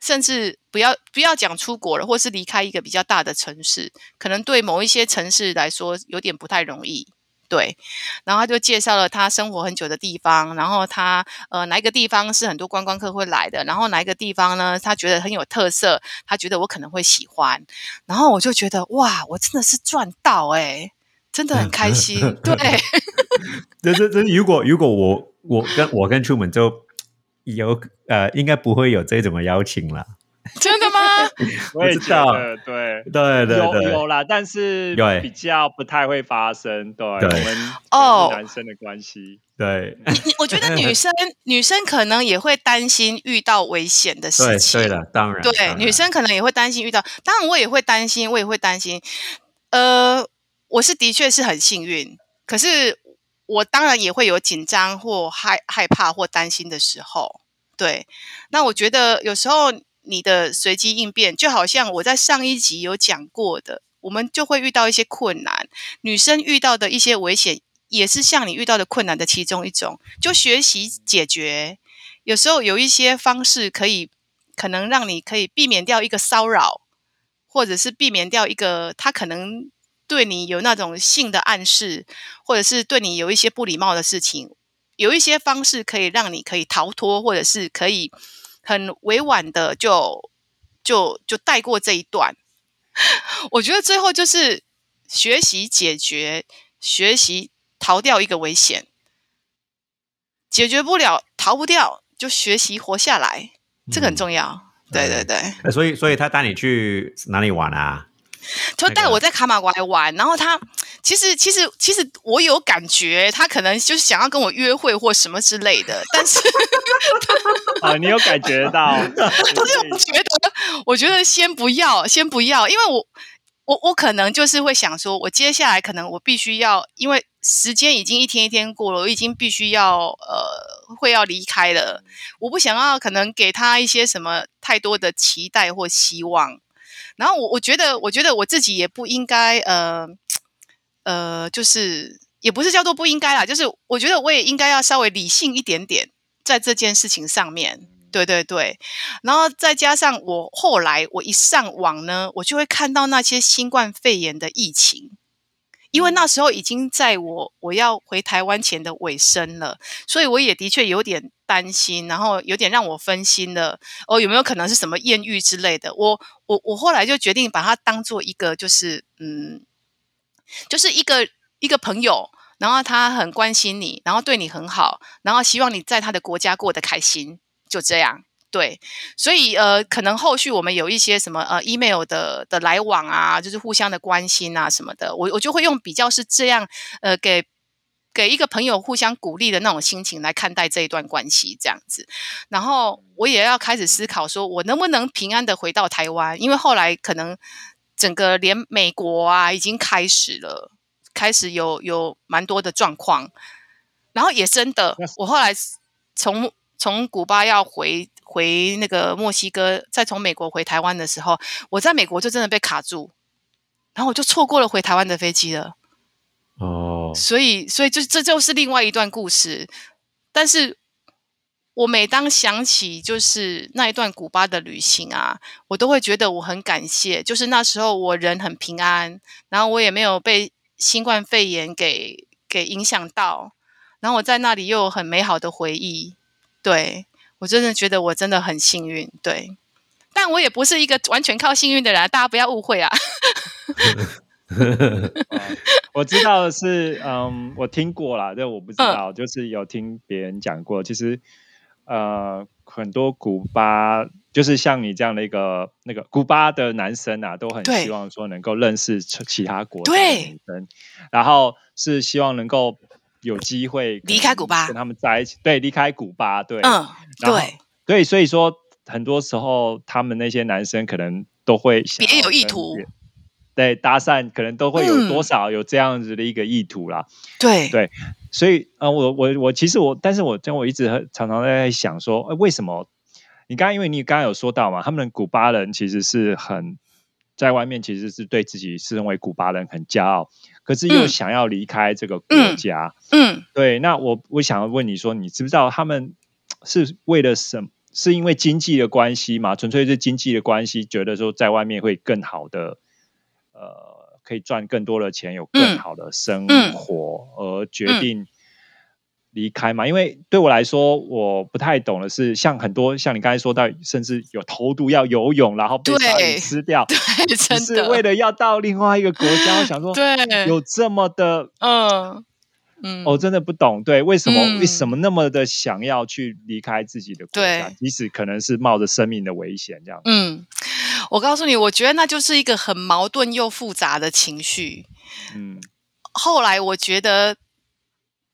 甚至不要不要讲出国了，或是离开一个比较大的城市，可能对某一些城市来说有点不太容易。对，然后他就介绍了他生活很久的地方，然后他呃哪一个地方是很多观光客会来的，然后哪一个地方呢，他觉得很有特色，他觉得我可能会喜欢，然后我就觉得哇，我真的是赚到哎、真的很开心，对，这这这，如果如果我我跟我跟出门就有呃，应该不会有这种的邀请了。真的吗？我也觉知道得对。对对对，有有啦，但是对比较不太会发生。对，对我们哦男生的关系，对你你我觉得女生 女生可能也会担心遇到危险的事情，对了，当然，对，然女生可能也会担心遇到，当然我也会担心，我也会担心。呃，我是的确是很幸运，可是我当然也会有紧张或害害怕或担心的时候。对，那我觉得有时候你的随机应变，就好像我在上一集有讲过的，我们就会遇到一些困难，女生遇到的一些危险，也是像你遇到的困难的其中一种，就学习解决。有时候有一些方式可以可能让你可以避免掉一个骚扰，或者是避免掉一个他可能对你有那种性的暗示，或者是对你有一些不礼貌的事情，有一些方式可以让你可以逃脱，或者是可以很委婉的就就就带过这一段。我觉得最后就是学习解决，学习逃掉一个危险，解决不了，逃不掉，就学习活下来，这个很重要。对对对，呃所以所以他带你去哪里玩啊？他带我在卡马来玩，然后他其实其实其实我有感觉，他可能就是想要跟我约会或什么之类的，但是 啊，你有感觉到？但是我觉得，我觉得先不要，先不要，因为我我我可能就是会想说，我接下来可能我必须要，因为时间已经一天一天过了，我已经必须要呃会要离开了，我不想要可能给他一些什么太多的期待或希望，然后我我觉得，我觉得我自己也不应该呃呃，就是也不是叫做不应该啦，就是我觉得我也应该要稍微理性一点点，在这件事情上面。对对对，然后再加上我后来我一上网呢，我就会看到那些新冠肺炎的疫情，因为那时候已经在我我要回台湾前的尾声了，所以我也的确有点担心，然后有点让我分心了。哦，有没有可能是什么艳遇之类的？我我我后来就决定把它当做一个，就是嗯，就是一个一个朋友，然后他很关心你，然后对你很好，然后希望你在他的国家过得开心，就这样。对，所以呃，可能后续我们有一些什么呃，email 的的来往啊，就是互相的关心啊什么的，我我就会用比较是这样呃，给给一个朋友互相鼓励的那种心情来看待这一段关系这样子。然后我也要开始思考，说我能不能平安的回到台湾？因为后来可能整个连美国啊已经开始了，开始有有蛮多的状况，然后也真的，我后来从从古巴要回。回那个墨西哥，再从美国回台湾的时候，我在美国就真的被卡住，然后我就错过了回台湾的飞机了。哦，所以，所以就这就是另外一段故事。但是我每当想起就是那一段古巴的旅行啊，我都会觉得我很感谢，就是那时候我人很平安，然后我也没有被新冠肺炎给给影响到，然后我在那里又有很美好的回忆，对。我真的觉得我真的很幸运，对，但我也不是一个完全靠幸运的人，大家不要误会啊。我知道的是，嗯，我听过啦，这我不知道，就是有听别人讲过。其实，呃，很多古巴，就是像你这样的一个那个古巴的男生啊，都很希望说能够认识其他国的女生，然后是希望能够。有机会离开古巴，跟他们在一起。对，离开古巴，对，嗯，对，对，所以说很多时候他们那些男生可能都会别有意图，对，搭讪可能都会有多少有这样子的一个意图啦。对，对，所以啊，我我我其实我，但是我跟我一直常常在想说，为什么你刚刚因为你刚刚有说到嘛，他们古巴人其实是很在外面，其实是对自己身为古巴人很骄傲。可是又想要离开这个国家，嗯，对，那我我想要问你说，你知不知道他们是为了什？是因为经济的关系吗？纯粹是经济的关系，觉得说在外面会更好的，呃，可以赚更多的钱，有更好的生活，而决定。离开嘛，因为对我来说，我不太懂的是，像很多像你刚才说到，甚至有偷渡要游泳，然后被鲨鱼吃掉，对，真是为了要到另外一个国家。我想说，对，有这么的，嗯嗯，我真的不懂，对，为什么为什么那么的想要去离开自己的国家，即使可能是冒着生命的危险这样。嗯，我告诉你，我觉得那就是一个很矛盾又复杂的情绪。嗯，后来我觉得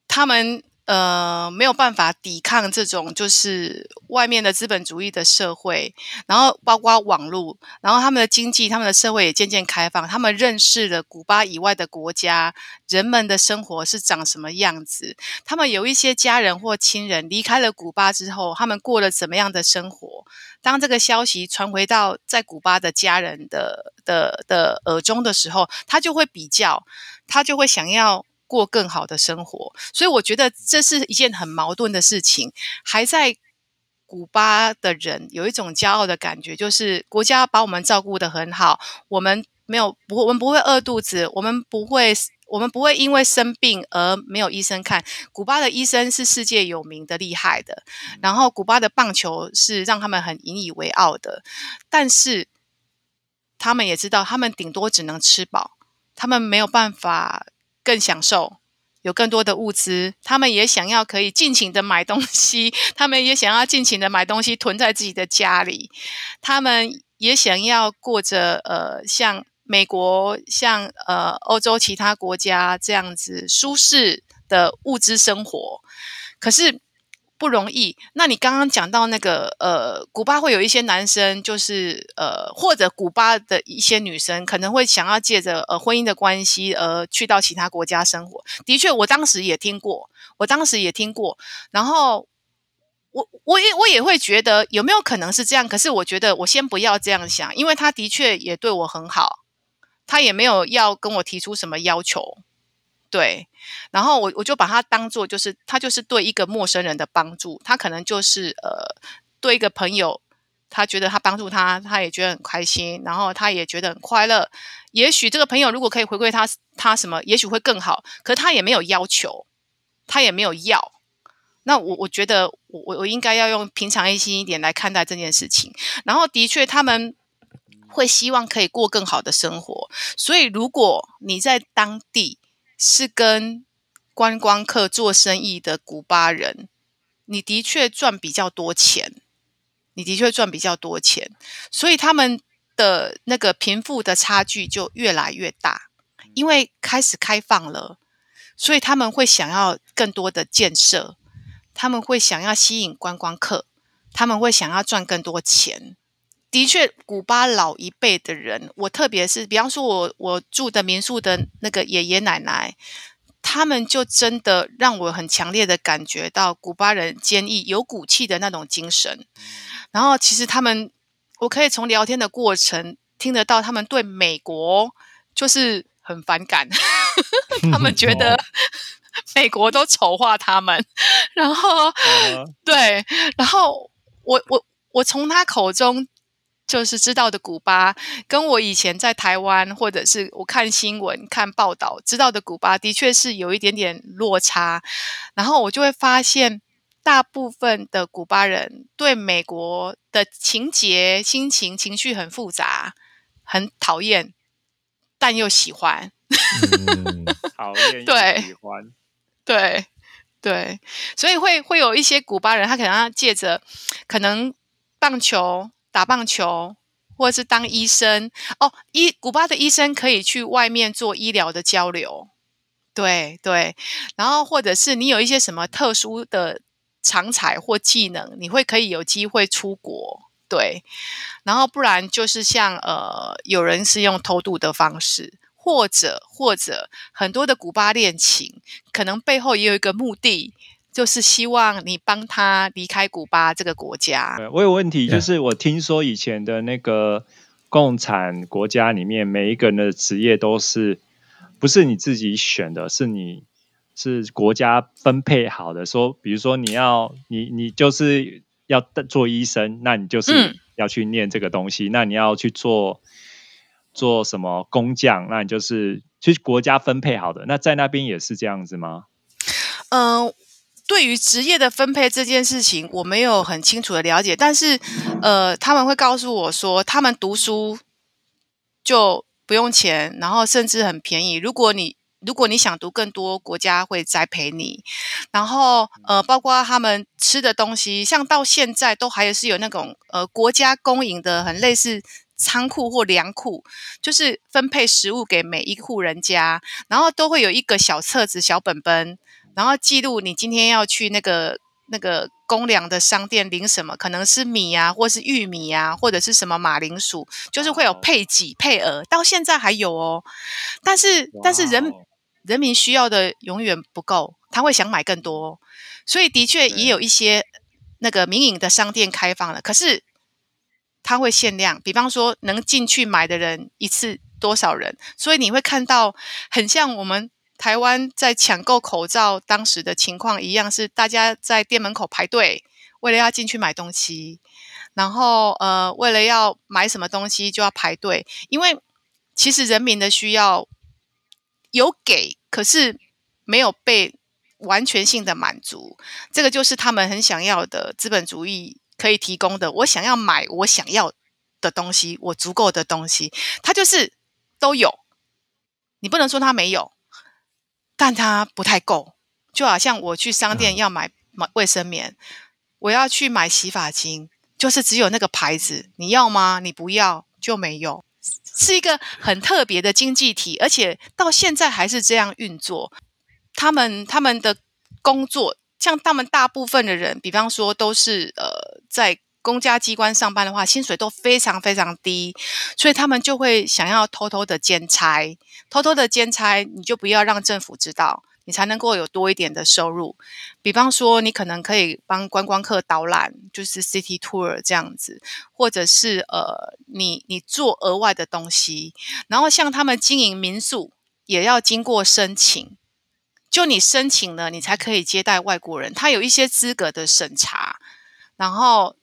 他们。呃，没有办法抵抗这种就是外面的资本主义的社会，然后包括网络，然后他们的经济、他们的社会也渐渐开放，他们认识了古巴以外的国家人们的生活是长什么样子，他们有一些家人或亲人离开了古巴之后，他们过了怎么样的生活？当这个消息传回到在古巴的家人的的的耳中的时候，他就会比较，他就会想要。过更好的生活，所以我觉得这是一件很矛盾的事情。还在古巴的人有一种骄傲的感觉，就是国家把我们照顾得很好，我们没有不，我们不会饿肚子，我们不会，我们不会因为生病而没有医生看。古巴的医生是世界有名的厉害的，然后古巴的棒球是让他们很引以为傲的，但是他们也知道，他们顶多只能吃饱，他们没有办法。更享受，有更多的物资，他们也想要可以尽情的买东西，他们也想要尽情的买东西囤在自己的家里，他们也想要过着呃像美国、像呃欧洲其他国家这样子舒适的物资生活，可是。不容易。那你刚刚讲到那个呃，古巴会有一些男生，就是呃，或者古巴的一些女生，可能会想要借着呃婚姻的关系而去到其他国家生活。的确，我当时也听过，我当时也听过。然后我我也我也会觉得有没有可能是这样？可是我觉得我先不要这样想，因为他的确也对我很好，他也没有要跟我提出什么要求。对，然后我我就把他当做就是他就是对一个陌生人的帮助，他可能就是呃对一个朋友，他觉得他帮助他，他也觉得很开心，然后他也觉得很快乐。也许这个朋友如果可以回馈他，他什么，也许会更好。可他也没有要求，他也没有要。那我我觉得，我我我应该要用平常心一点来看待这件事情。然后，的确，他们会希望可以过更好的生活。所以，如果你在当地是跟观光客做生意的古巴人，你的确赚比较多钱。你的确赚比较多钱，所以他们的那个贫富的差距就越来越大。因为开始开放了，所以他们会想要更多的建设，他们会想要吸引观光客，他们会想要赚更多钱。的确，古巴老一辈的人，我特别是比方说，我我住的民宿的那个爷爷奶奶。他们就真的让我很强烈的感觉到古巴人坚毅、有骨气的那种精神。然后，其实他们，我可以从聊天的过程听得到，他们对美国就是很反感，他们觉得 美国都丑化他们。然后，对，然后我我我从他口中。就是知道的古巴，跟我以前在台湾或者是我看新闻、看报道知道的古巴，的确是有一点点落差。然后我就会发现，大部分的古巴人对美国的情节、心情、情绪很复杂，很讨厌，但又喜欢。讨厌对喜欢，对对，所以会会有一些古巴人，他可能要借着可能棒球。打棒球，或者是当医生哦。医古巴的医生可以去外面做医疗的交流，对对。然后或者是你有一些什么特殊的长才或技能，你会可以有机会出国，对。然后不然就是像呃，有人是用偷渡的方式，或者或者很多的古巴恋情，可能背后也有一个目的。就是希望你帮他离开古巴这个国家。我有问题，就是我听说以前的那个共产国家里面，每一个人的职业都是不是你自己选的，是你是国家分配好的。说，比如说你要你你就是要做医生，那你就是要去念这个东西。那你要去做做什么工匠，那你就是去国家分配好的。那在那边也是这样子吗？嗯。对于职业的分配这件事情，我没有很清楚的了解，但是，呃，他们会告诉我说，他们读书就不用钱，然后甚至很便宜。如果你如果你想读更多，国家会栽培你。然后，呃，包括他们吃的东西，像到现在都还是有那种呃国家公营的，很类似仓库或粮库，就是分配食物给每一户人家，然后都会有一个小册子、小本本。然后记录你今天要去那个那个公粮的商店领什么，可能是米啊，或是玉米啊，或者是什么马铃薯，就是会有配给配额，到现在还有哦。但是但是人人民需要的永远不够，他会想买更多，所以的确也有一些那个民营的商店开放了，可是他会限量，比方说能进去买的人一次多少人，所以你会看到很像我们。台湾在抢购口罩当时的情况一样，是大家在店门口排队，为了要进去买东西，然后呃，为了要买什么东西就要排队，因为其实人民的需要有给，可是没有被完全性的满足，这个就是他们很想要的资本主义可以提供的。我想要买我想要的东西，我足够的东西，它就是都有，你不能说它没有。但它不太够，就好像我去商店要买买卫生棉，我要去买洗发精，就是只有那个牌子，你要吗？你不要就没有，是一个很特别的经济体，而且到现在还是这样运作。他们他们的工作，像他们大部分的人，比方说都是呃在。公家机关上班的话，薪水都非常非常低，所以他们就会想要偷偷的兼差，偷偷的兼差，你就不要让政府知道，你才能够有多一点的收入。比方说，你可能可以帮观光客导览，就是 city tour 这样子，或者是呃，你你做额外的东西。然后像他们经营民宿，也要经过申请，就你申请了，你才可以接待外国人，他有一些资格的审查，然后。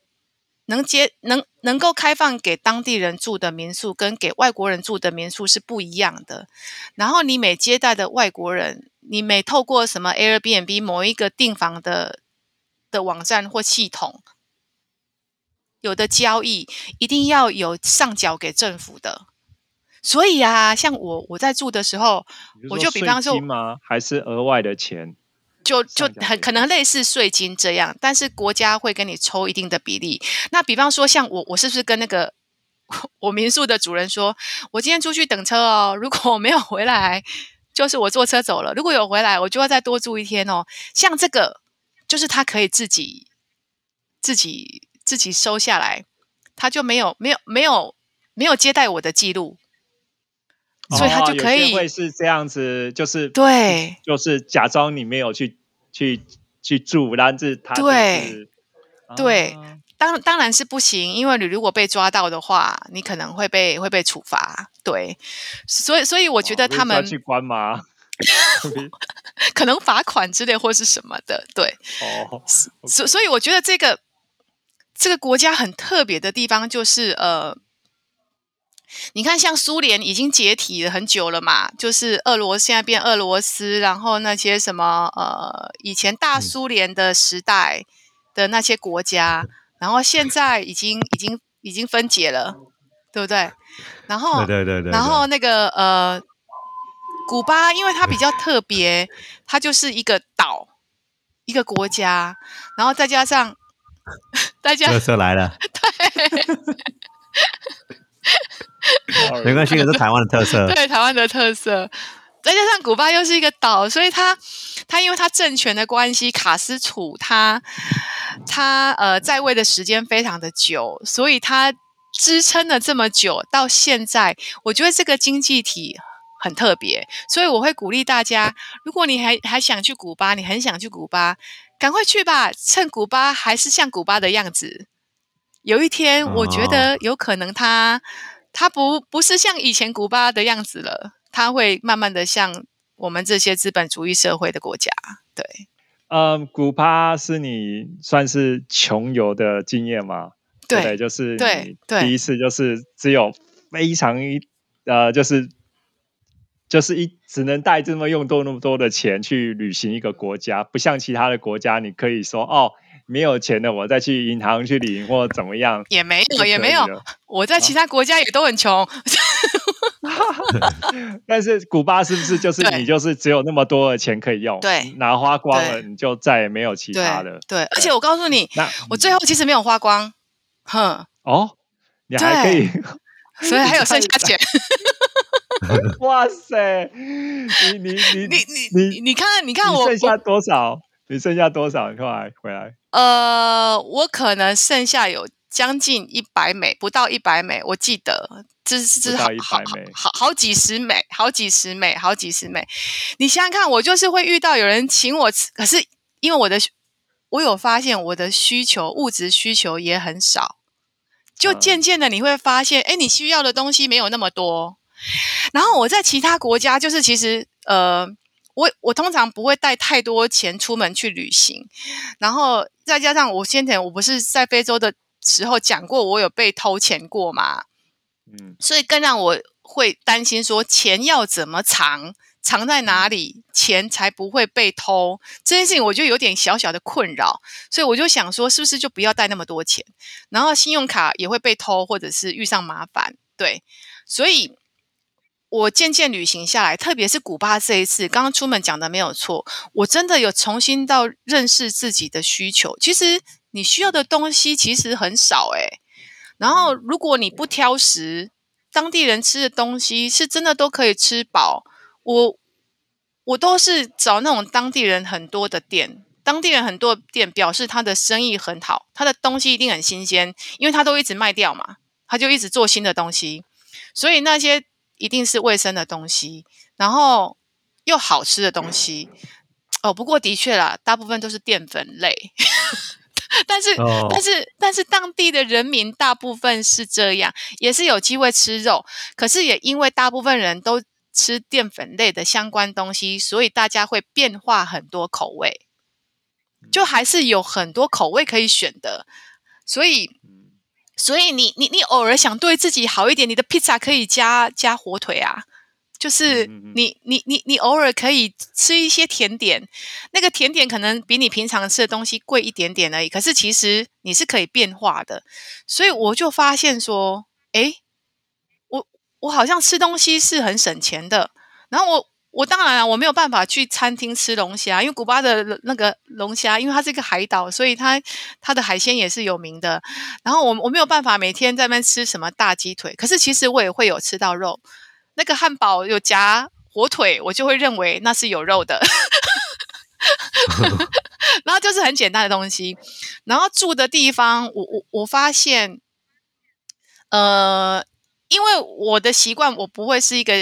能接能能够开放给当地人住的民宿，跟给外国人住的民宿是不一样的。然后你每接待的外国人，你每透过什么 Airbnb 某一个订房的的网站或系统，有的交易一定要有上缴给政府的。所以啊，像我我在住的时候，我就比方说吗？还是额外的钱？就就很可能类似税金这样，但是国家会跟你抽一定的比例。那比方说，像我，我是不是跟那个我民宿的主人说，我今天出去等车哦，如果我没有回来，就是我坐车走了；如果有回来，我就要再多住一天哦。像这个，就是他可以自己自己自己收下来，他就没有没有没有没有接待我的记录。所以他就可以会是这样子，就是对，就是假装你没有去去去住，然后是他对对，当当然是不行，因为你如果被抓到的话，你可能会被会被处罚。对，所以所以我觉得他们去关吗？可能罚款之类或是什么的。对，哦，所所以我觉得这个这个国家很特别的地方就是呃。你看，像苏联已经解体了很久了嘛，就是俄罗现在变俄罗斯，然后那些什么呃，以前大苏联的时代的那些国家，然后现在已经已经已经分解了，对不对？然后对对对，然后那个呃，古巴，因为它比较特别，它就是一个岛，一个国家，然后再加上大家特色来了，对。没关系，这是台湾的特色。对，台湾的特色。再加上古巴又是一个岛，所以它它因为它政权的关系，卡斯楚他他呃在位的时间非常的久，所以他支撑了这么久到现在。我觉得这个经济体很特别，所以我会鼓励大家，如果你还还想去古巴，你很想去古巴，赶快去吧，趁古巴还是像古巴的样子。有一天，我觉得有可能他。它不不是像以前古巴的样子了，它会慢慢的像我们这些资本主义社会的国家。对，嗯，古巴是你算是穷游的经验吗？对，就是对第一次就是只有非常一呃，就是就是一只能带这么用多那么多的钱去旅行一个国家，不像其他的国家，你可以说哦。没有钱的，我再去银行去领或怎么样，也没有，也没有。我在其他国家也都很穷，但是古巴是不是就是你就是只有那么多的钱可以用？对，拿花光了，你就再也没有其他的。对，而且我告诉你，我最后其实没有花光，哼。哦，你还可以，所以还有剩下钱。哇塞，你你你 你你你你看，你看我剩下多少？你剩下多少？你快来回来。呃，我可能剩下有将近一百美，不到一百美，我记得这是这是好好好好几十美，好几十美，好几十美。你想想看，我就是会遇到有人请我吃，可是因为我的我有发现我的需求物质需求也很少，就渐渐的你会发现，哎，你需要的东西没有那么多。然后我在其他国家，就是其实呃。我我通常不会带太多钱出门去旅行，然后再加上我先前我不是在非洲的时候讲过，我有被偷钱过嘛，嗯，所以更让我会担心说钱要怎么藏，藏在哪里，钱才不会被偷。这件事情，我就有点小小的困扰，所以我就想说，是不是就不要带那么多钱，然后信用卡也会被偷，或者是遇上麻烦，对，所以。我渐渐旅行下来，特别是古巴这一次，刚刚出门讲的没有错，我真的有重新到认识自己的需求。其实你需要的东西其实很少诶。然后如果你不挑食，当地人吃的东西是真的都可以吃饱。我我都是找那种当地人很多的店，当地人很多店表示他的生意很好，他的东西一定很新鲜，因为他都一直卖掉嘛，他就一直做新的东西，所以那些。一定是卫生的东西，然后又好吃的东西哦。不过的确啦，大部分都是淀粉类，但是但是但是当地的人民大部分是这样，也是有机会吃肉。可是也因为大部分人都吃淀粉类的相关东西，所以大家会变化很多口味，就还是有很多口味可以选的。所以所以你你你偶尔想对自己好一点，你的披萨可以加加火腿啊。就是你你你你偶尔可以吃一些甜点，那个甜点可能比你平常吃的东西贵一点点而已，可是其实你是可以变化的。所以我就发现说，诶，我我好像吃东西是很省钱的。然后我我当然啊我没有办法去餐厅吃龙虾，因为古巴的那个龙虾，因为它是一个海岛，所以它它的海鲜也是有名的。然后我我没有办法每天在那边吃什么大鸡腿，可是其实我也会有吃到肉。那个汉堡有夹火腿，我就会认为那是有肉的。然后就是很简单的东西，然后住的地方，我我我发现，呃，因为我的习惯，我不会是一个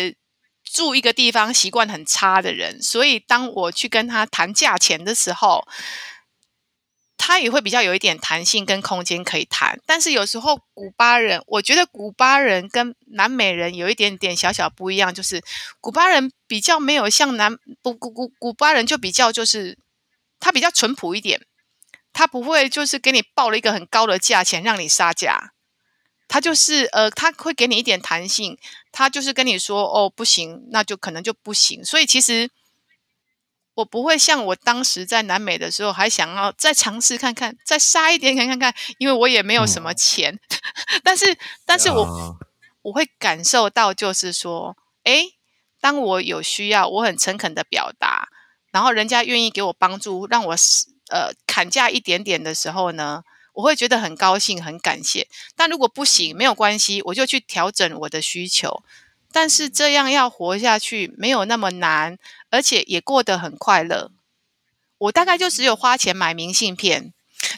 住一个地方习惯很差的人，所以当我去跟他谈价钱的时候，他也会比较有一点弹性跟空间可以谈。但是有时候古巴人，我觉得古巴人跟南美人有一点点小小不一样，就是古巴人比较没有像南古古古古巴人就比较就是他比较淳朴一点，他不会就是给你报了一个很高的价钱让你杀价。他就是呃，他会给你一点弹性，他就是跟你说哦，不行，那就可能就不行。所以其实我不会像我当时在南美的时候，还想要再尝试看看，再杀一点看看看，因为我也没有什么钱。但是，但是我、啊我会感受到，就是说，哎，当我有需要，我很诚恳的表达，然后人家愿意给我帮助，让我呃砍价一点点的时候呢，我会觉得很高兴，很感谢。但如果不行，没有关系，我就去调整我的需求。但是这样要活下去没有那么难，而且也过得很快乐。我大概就只有花钱买明信片，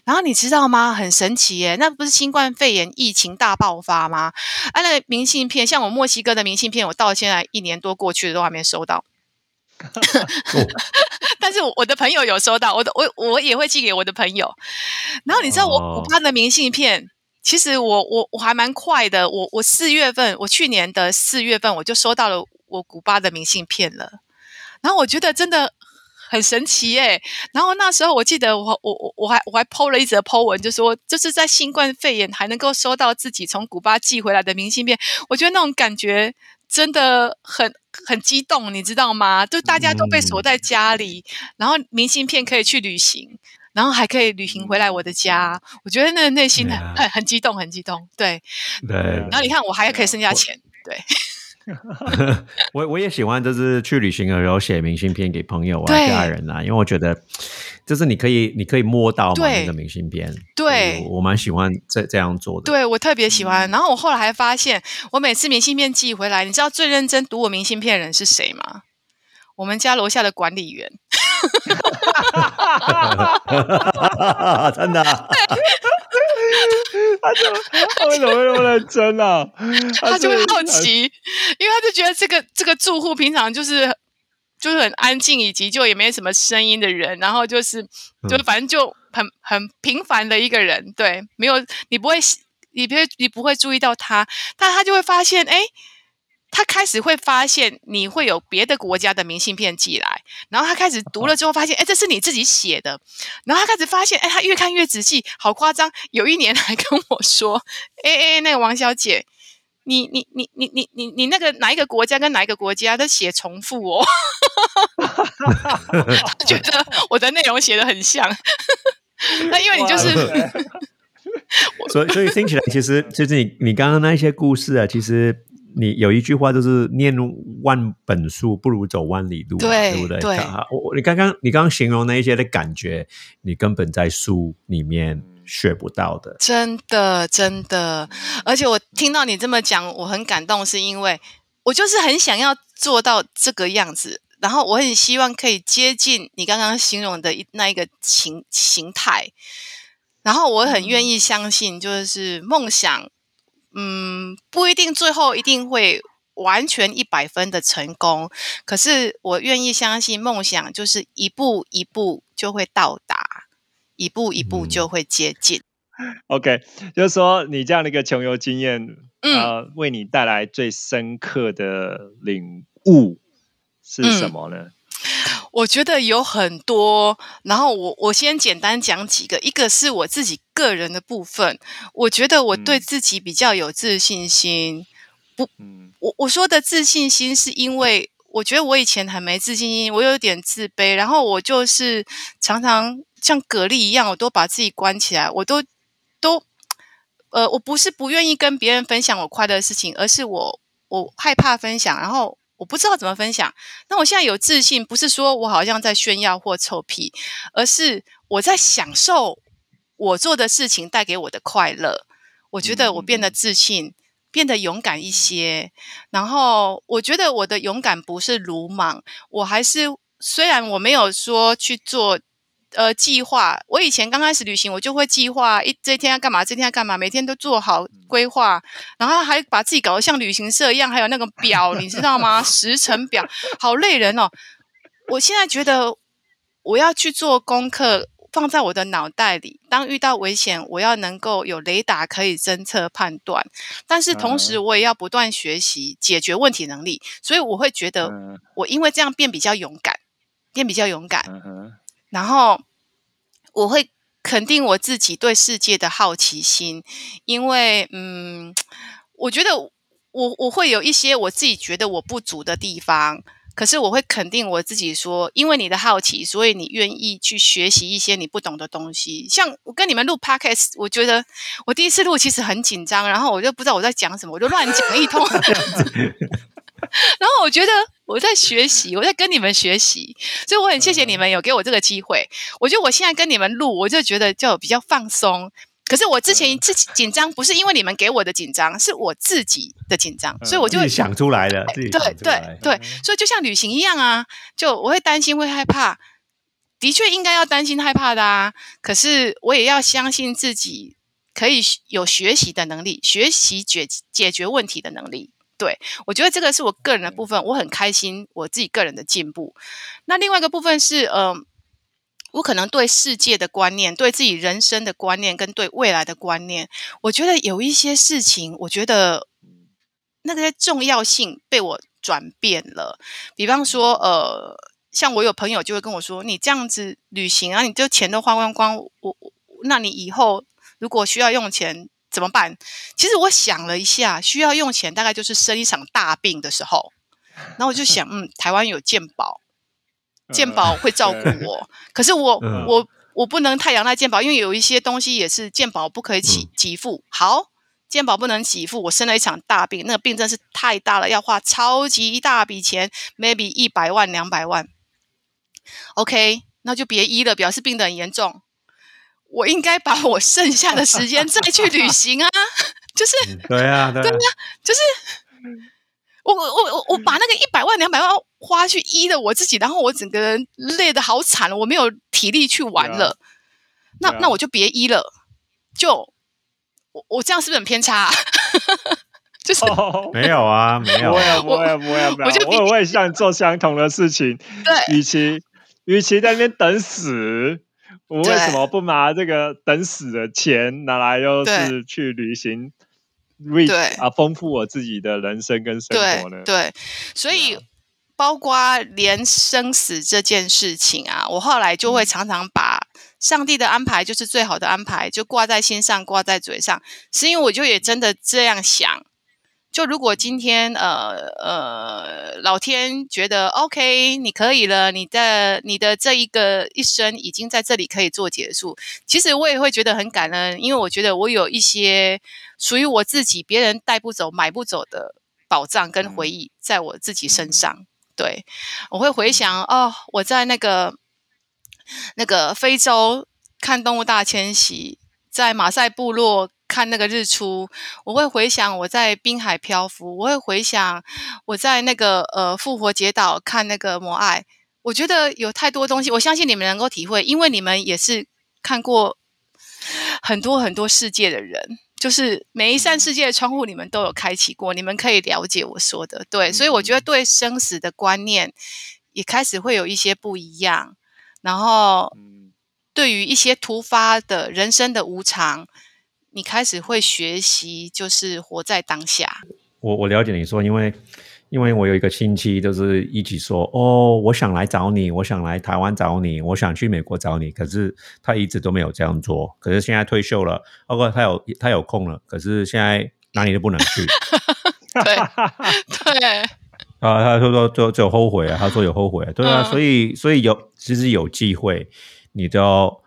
然后你知道吗？很神奇耶！那不是新冠肺炎疫情大爆发吗？啊，那明信片，像我墨西哥的明信片，我到现在一年多过去了都还没收到。但是我我的朋友有收到，我的我我也会寄给我的朋友。然后你知道我哦古巴的明信片，其实我我我还蛮快的，我我四月份，我去年的四月份我就收到了我古巴的明信片了。然后我觉得真的很神奇耶。然后那时候我记得我我我我还我还 PO 了一则 PO 文，就说就是在新冠肺炎还能够收到自己从古巴寄回来的明信片，我觉得那种感觉真的很很激动，你知道吗？就大家都被锁在家里，然后明信片可以去旅行。然后还可以旅行回来我的家，我觉得那个内心很、很激动，很激动。对，对，然后你看我还可以剩下钱，对 我我也喜欢，就是去旅行的时候写明信片给朋友啊、家人啊，因为我觉得就是你可以你可以摸到嘛对那个明信片，对我我蛮喜欢这这样做的。对，我特别喜欢。然后我后来还发现，我每次明信片寄回来，你知道最认真读我明信片的人是谁吗？我们家楼下的管理员。真的啊、他怎么他为什么会那么认真啊？他就会好奇，因为他就觉得这个这个住户平常就是就是很安静，以及就也没什么声音的人，然后就是就嗯反正就很很平凡的一个人，对，没有你不会你不会你不会注意到他，但他就会发现，哎。他开始会发现你会有别的国家的明信片寄来，然后他开始读了之后发现，哎，这是你自己写的。然后他开始发现，哎，他越看越仔细，好夸张。有一年还跟我说，哎哎，那个王小姐，你你你你你你你那个哪一个国家跟哪一个国家都写重复哦，他 觉得我的内容写的很像。那因为你就是 所以所以听起来，其实就是你你刚刚那些故事啊，其实你有一句话就是念万本书不如走万里路嘛，对对不对？对啊我我你刚刚你刚刚形容那一些的感觉，你根本在书里面学不到的。真的真的，而且我听到你这么讲，我很感动，是因为我就是很想要做到这个样子，然后我很希望可以接近你刚刚形容的那一个形形态，然后我很愿意相信，就是梦想，嗯，不一定最后一定会。完全一百分的成功，可是我愿意相信梦想就是一步一步就会到达，一步一步嗯就会接近。OK，就是说你这样的一个穷游经验，嗯呃，为你带来最深刻的领悟是什么呢？我觉得有很多，然后我我先简单讲几个，一个是我自己个人的部分，我觉得我对嗯自己比较有自信心。不我我说的自信心是因为我觉得我以前很没自信心，我有点自卑，然后我就是常常像蛤蜊一样，我都把自己关起来，我都都呃，我不是不愿意跟别人分享我快乐的事情，而是我我害怕分享，然后我不知道怎么分享。那我现在有自信，不是说我好像在炫耀或臭屁，而是我在享受我做的事情带给我的快乐。我觉得我变得自信，变得勇敢一些。然后我觉得我的勇敢不是鲁莽，我还是虽然我没有说去做。呃，计划。我以前刚开始旅行，我就会计划一这一天要干嘛，这天要干嘛，每天都做好规划，然后还把自己搞得像旅行社一样，还有那个表，你知道吗？时程表，好累人哦。我现在觉得我要去做功课，放在我的脑袋里。当遇到危险，我要能够有雷达可以侦测判断，但是同时我也要不断学习解决问题能力。所以我会觉得，嗯我因为这样变比较勇敢，变比较勇敢。然后我会肯定我自己对世界的好奇心，因为嗯，我觉得我我会有一些我自己觉得我不足的地方，可是我会肯定我自己说，因为你的好奇，所以你愿意去学习一些你不懂的东西。像我跟你们录 podcast，我觉得我第一次录其实很紧张，然后我就不知道我在讲什么，我就乱讲一通。然后我觉得我在学习，我在跟你们学习，所以我很谢谢你们有给我这个机会。我觉得我现在跟你们录，我就觉得就比较放松。可是我之前自己紧张，不是因为你们给我的紧张，是我自己的紧张，所以我就想出来的，自己对对。对，所以就像旅行一样啊，就我会担心，会害怕，的确应该要担心害怕的啊。可是我也要相信自己可以有学习的能力，学习解解决问题的能力。对我觉得这个是我个人的部分，我很开心我自己个人的进步。那另外一个部分是，嗯、呃，我可能对世界的观念、对自己人生的观念跟对未来的观念，我觉得有一些事情，我觉得那个重要性被我转变了。比方说，呃，像我有朋友就会跟我说：“你这样子旅行啊，你就钱都花光光，我我那你以后如果需要用钱怎么办？”其实我想了一下，需要用钱大概就是生一场大病的时候。然后我就想，嗯，台湾有健保，健保会照顾我，可是我、嗯我我不能太仰赖健保，因为有一些东西也是健保不可以给给付。好，健保不能给付，我生了一场大病，那个病真是太大了，要花超级一大笔钱，maybe 一百万、两百万。OK，那就别医了，表示病得很严重。我应该把我剩下的时间再去旅行啊，就是嗯对啊，对啊，就是我我我我我把那个一百万两百万花去医了我自己，然后我整个人累的好惨了，我没有体力去玩了。那、啊那我就别医了，就我我这样是不是很偏差、啊？就是、哦没有啊，没有不会啊，啊，不会啊，不会啊，不会啊我就比我也会像做相同的事情，对与其与其在那边等死，我为什么不拿这个等死的钱拿来又是去旅行对啊，丰富我自己的人生跟生活呢？对对，所以。啊包括连生死这件事情啊，我后来就会常常把上帝的安排就是最好的安排，就挂在心上，挂在嘴上，是因为我就也真的这样想。就如果今天呃呃老天觉得 OK，你可以了，你的你的这一个一生已经在这里可以做结束，其实我也会觉得很感恩，因为我觉得我有一些属于我自己，别人带不走、买不走的宝藏跟回忆在我自己身上。对，我会回想哦，我在那个那个非洲看动物大迁徙，在马赛部落看那个日出，我会回想我在滨海漂浮，我会回想我在那个呃复活节岛看那个摩艾。我觉得有太多东西，我相信你们能够体会，因为你们也是看过很多很多世界的人。就是每一扇世界的窗户，你们都有开启过，你们可以了解我说的。对，所以我觉得对生死的观念也开始会有一些不一样。然后，嗯对于一些突发的人生的无常，你开始会学习，就是活在当下。我我了解你说，因为因为我有一个亲戚，就是一起说，哦，我想来找你，我想来台湾找你，我想去美国找你，可是他一直都没有这样做。可是现在退休了，包括他有他有空了，可是现在哪里都不能去。对对，啊，他说说就就后悔啊，他说有后悔，对啊，嗯所以所以有其实有机会，你都要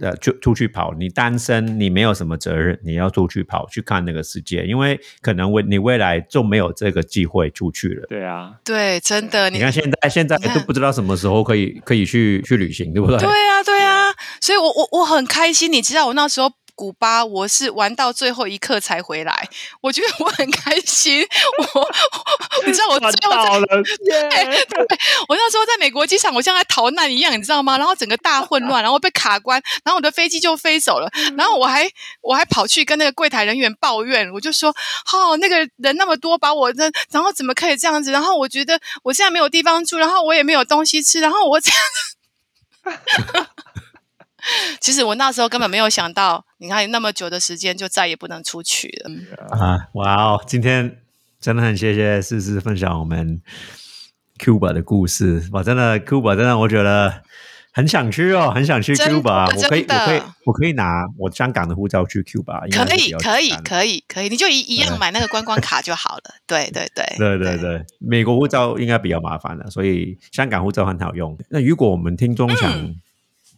呃就出去跑。你单身，你没有什么责任，你要出去跑去看那个世界，因为可能未你未来就没有这个机会出去了。对啊，对，真的，你看现在现在都不知道什么时候可以可以去去旅行，对不对？对啊，对啊，所以我我我很开心。你知道我那时候古巴，我是玩到最后一刻才回来，我觉得我很开心。我你知道我最后在对对，我那时候在美国机场，我像在逃难一样，你知道吗？然后整个大混乱，然后被卡关，然后我的飞机就飞走了，然后我还我还跑去跟那个柜台人员抱怨，我就说，哦，那个人那么多，把我的，然后怎么可以这样子？然后我觉得我现在没有地方住，然后我也没有东西吃，然后我这样子。其实我那时候根本没有想到，你看那么久的时间就再也不能出去了。啊，哇哦！今天真的很谢谢思思分享我们 Cuba 的故事。我真的 Cuba 真的我觉得很想去哦，很想去 Cuba。我可以，我可以，我可以拿我香港的护照去 Cuba，可以，可以可以，可以，你就一一样买那个观光卡就好了。对对对，对对对，美国护照应该比较麻烦了，所以香港护照很好用。那如果我们听众想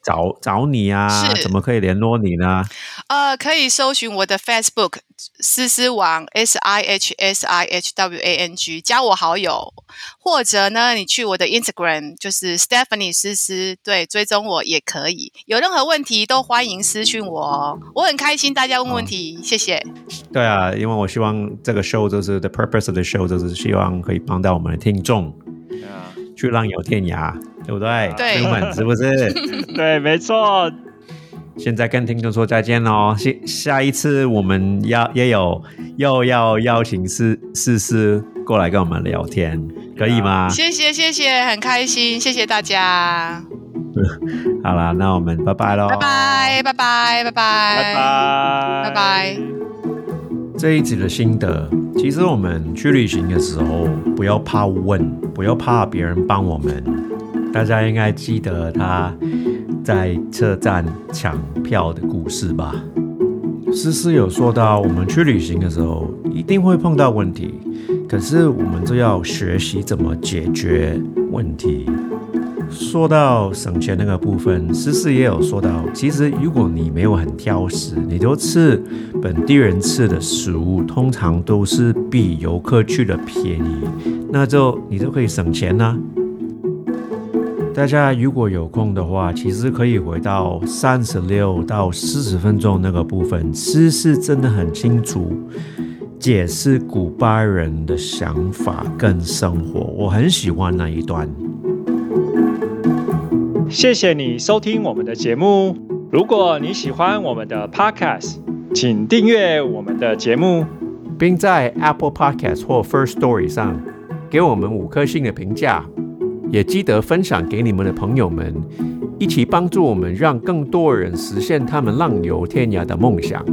找、找你啊，怎么可以联络你呢？呃，可以搜寻我的 Facebook 思思王 S I H S I H W A N G，加我好友，或者呢，你去我的 Instagram 就是 Stephanie 思思，对，追踪我也可以。有任何问题都欢迎私讯我哦，我很开心大家问问题，谢谢。对啊，因为我希望这个 show 就是 the purpose of the show 就是希望可以帮到我们的听众对啊去浪游天涯，对不对？对朋友们是不是？对，没错，现在跟听众说再见喽，下下一次我们要也有又要邀请思思思过来跟我们聊天，可以吗？谢谢谢谢，很开心，谢谢大家，好啦，那我们拜拜喽，拜拜拜拜拜拜拜拜，拜拜。这一集的心得，其实我们去旅行的时候，不要怕问，不要怕别人帮我们。大家应该记得他在车站抢票的故事吧？思思有说到，我们去旅行的时候一定会碰到问题，可是我们就要学习怎么解决问题。说到省钱那个部分，思思也有说到，其实如果你没有很挑食，你就吃本地人吃的食物，通常都是比游客去的便宜，那就你就可以省钱啦、大家如果有空的话，其实可以回到三十六到四十分钟那个部分，思思真的很清楚解释古巴人的想法跟生活，我很喜欢那一段。谢谢你收听我们的节目。如果你喜欢我们的 Podcast，请订阅我们的节目。并在 Apple Podcast 或 First Story 上给我们五颗星的评价，也记得分享给你们的朋友们，一起帮助我们让更多人实现他们浪游天涯的梦想。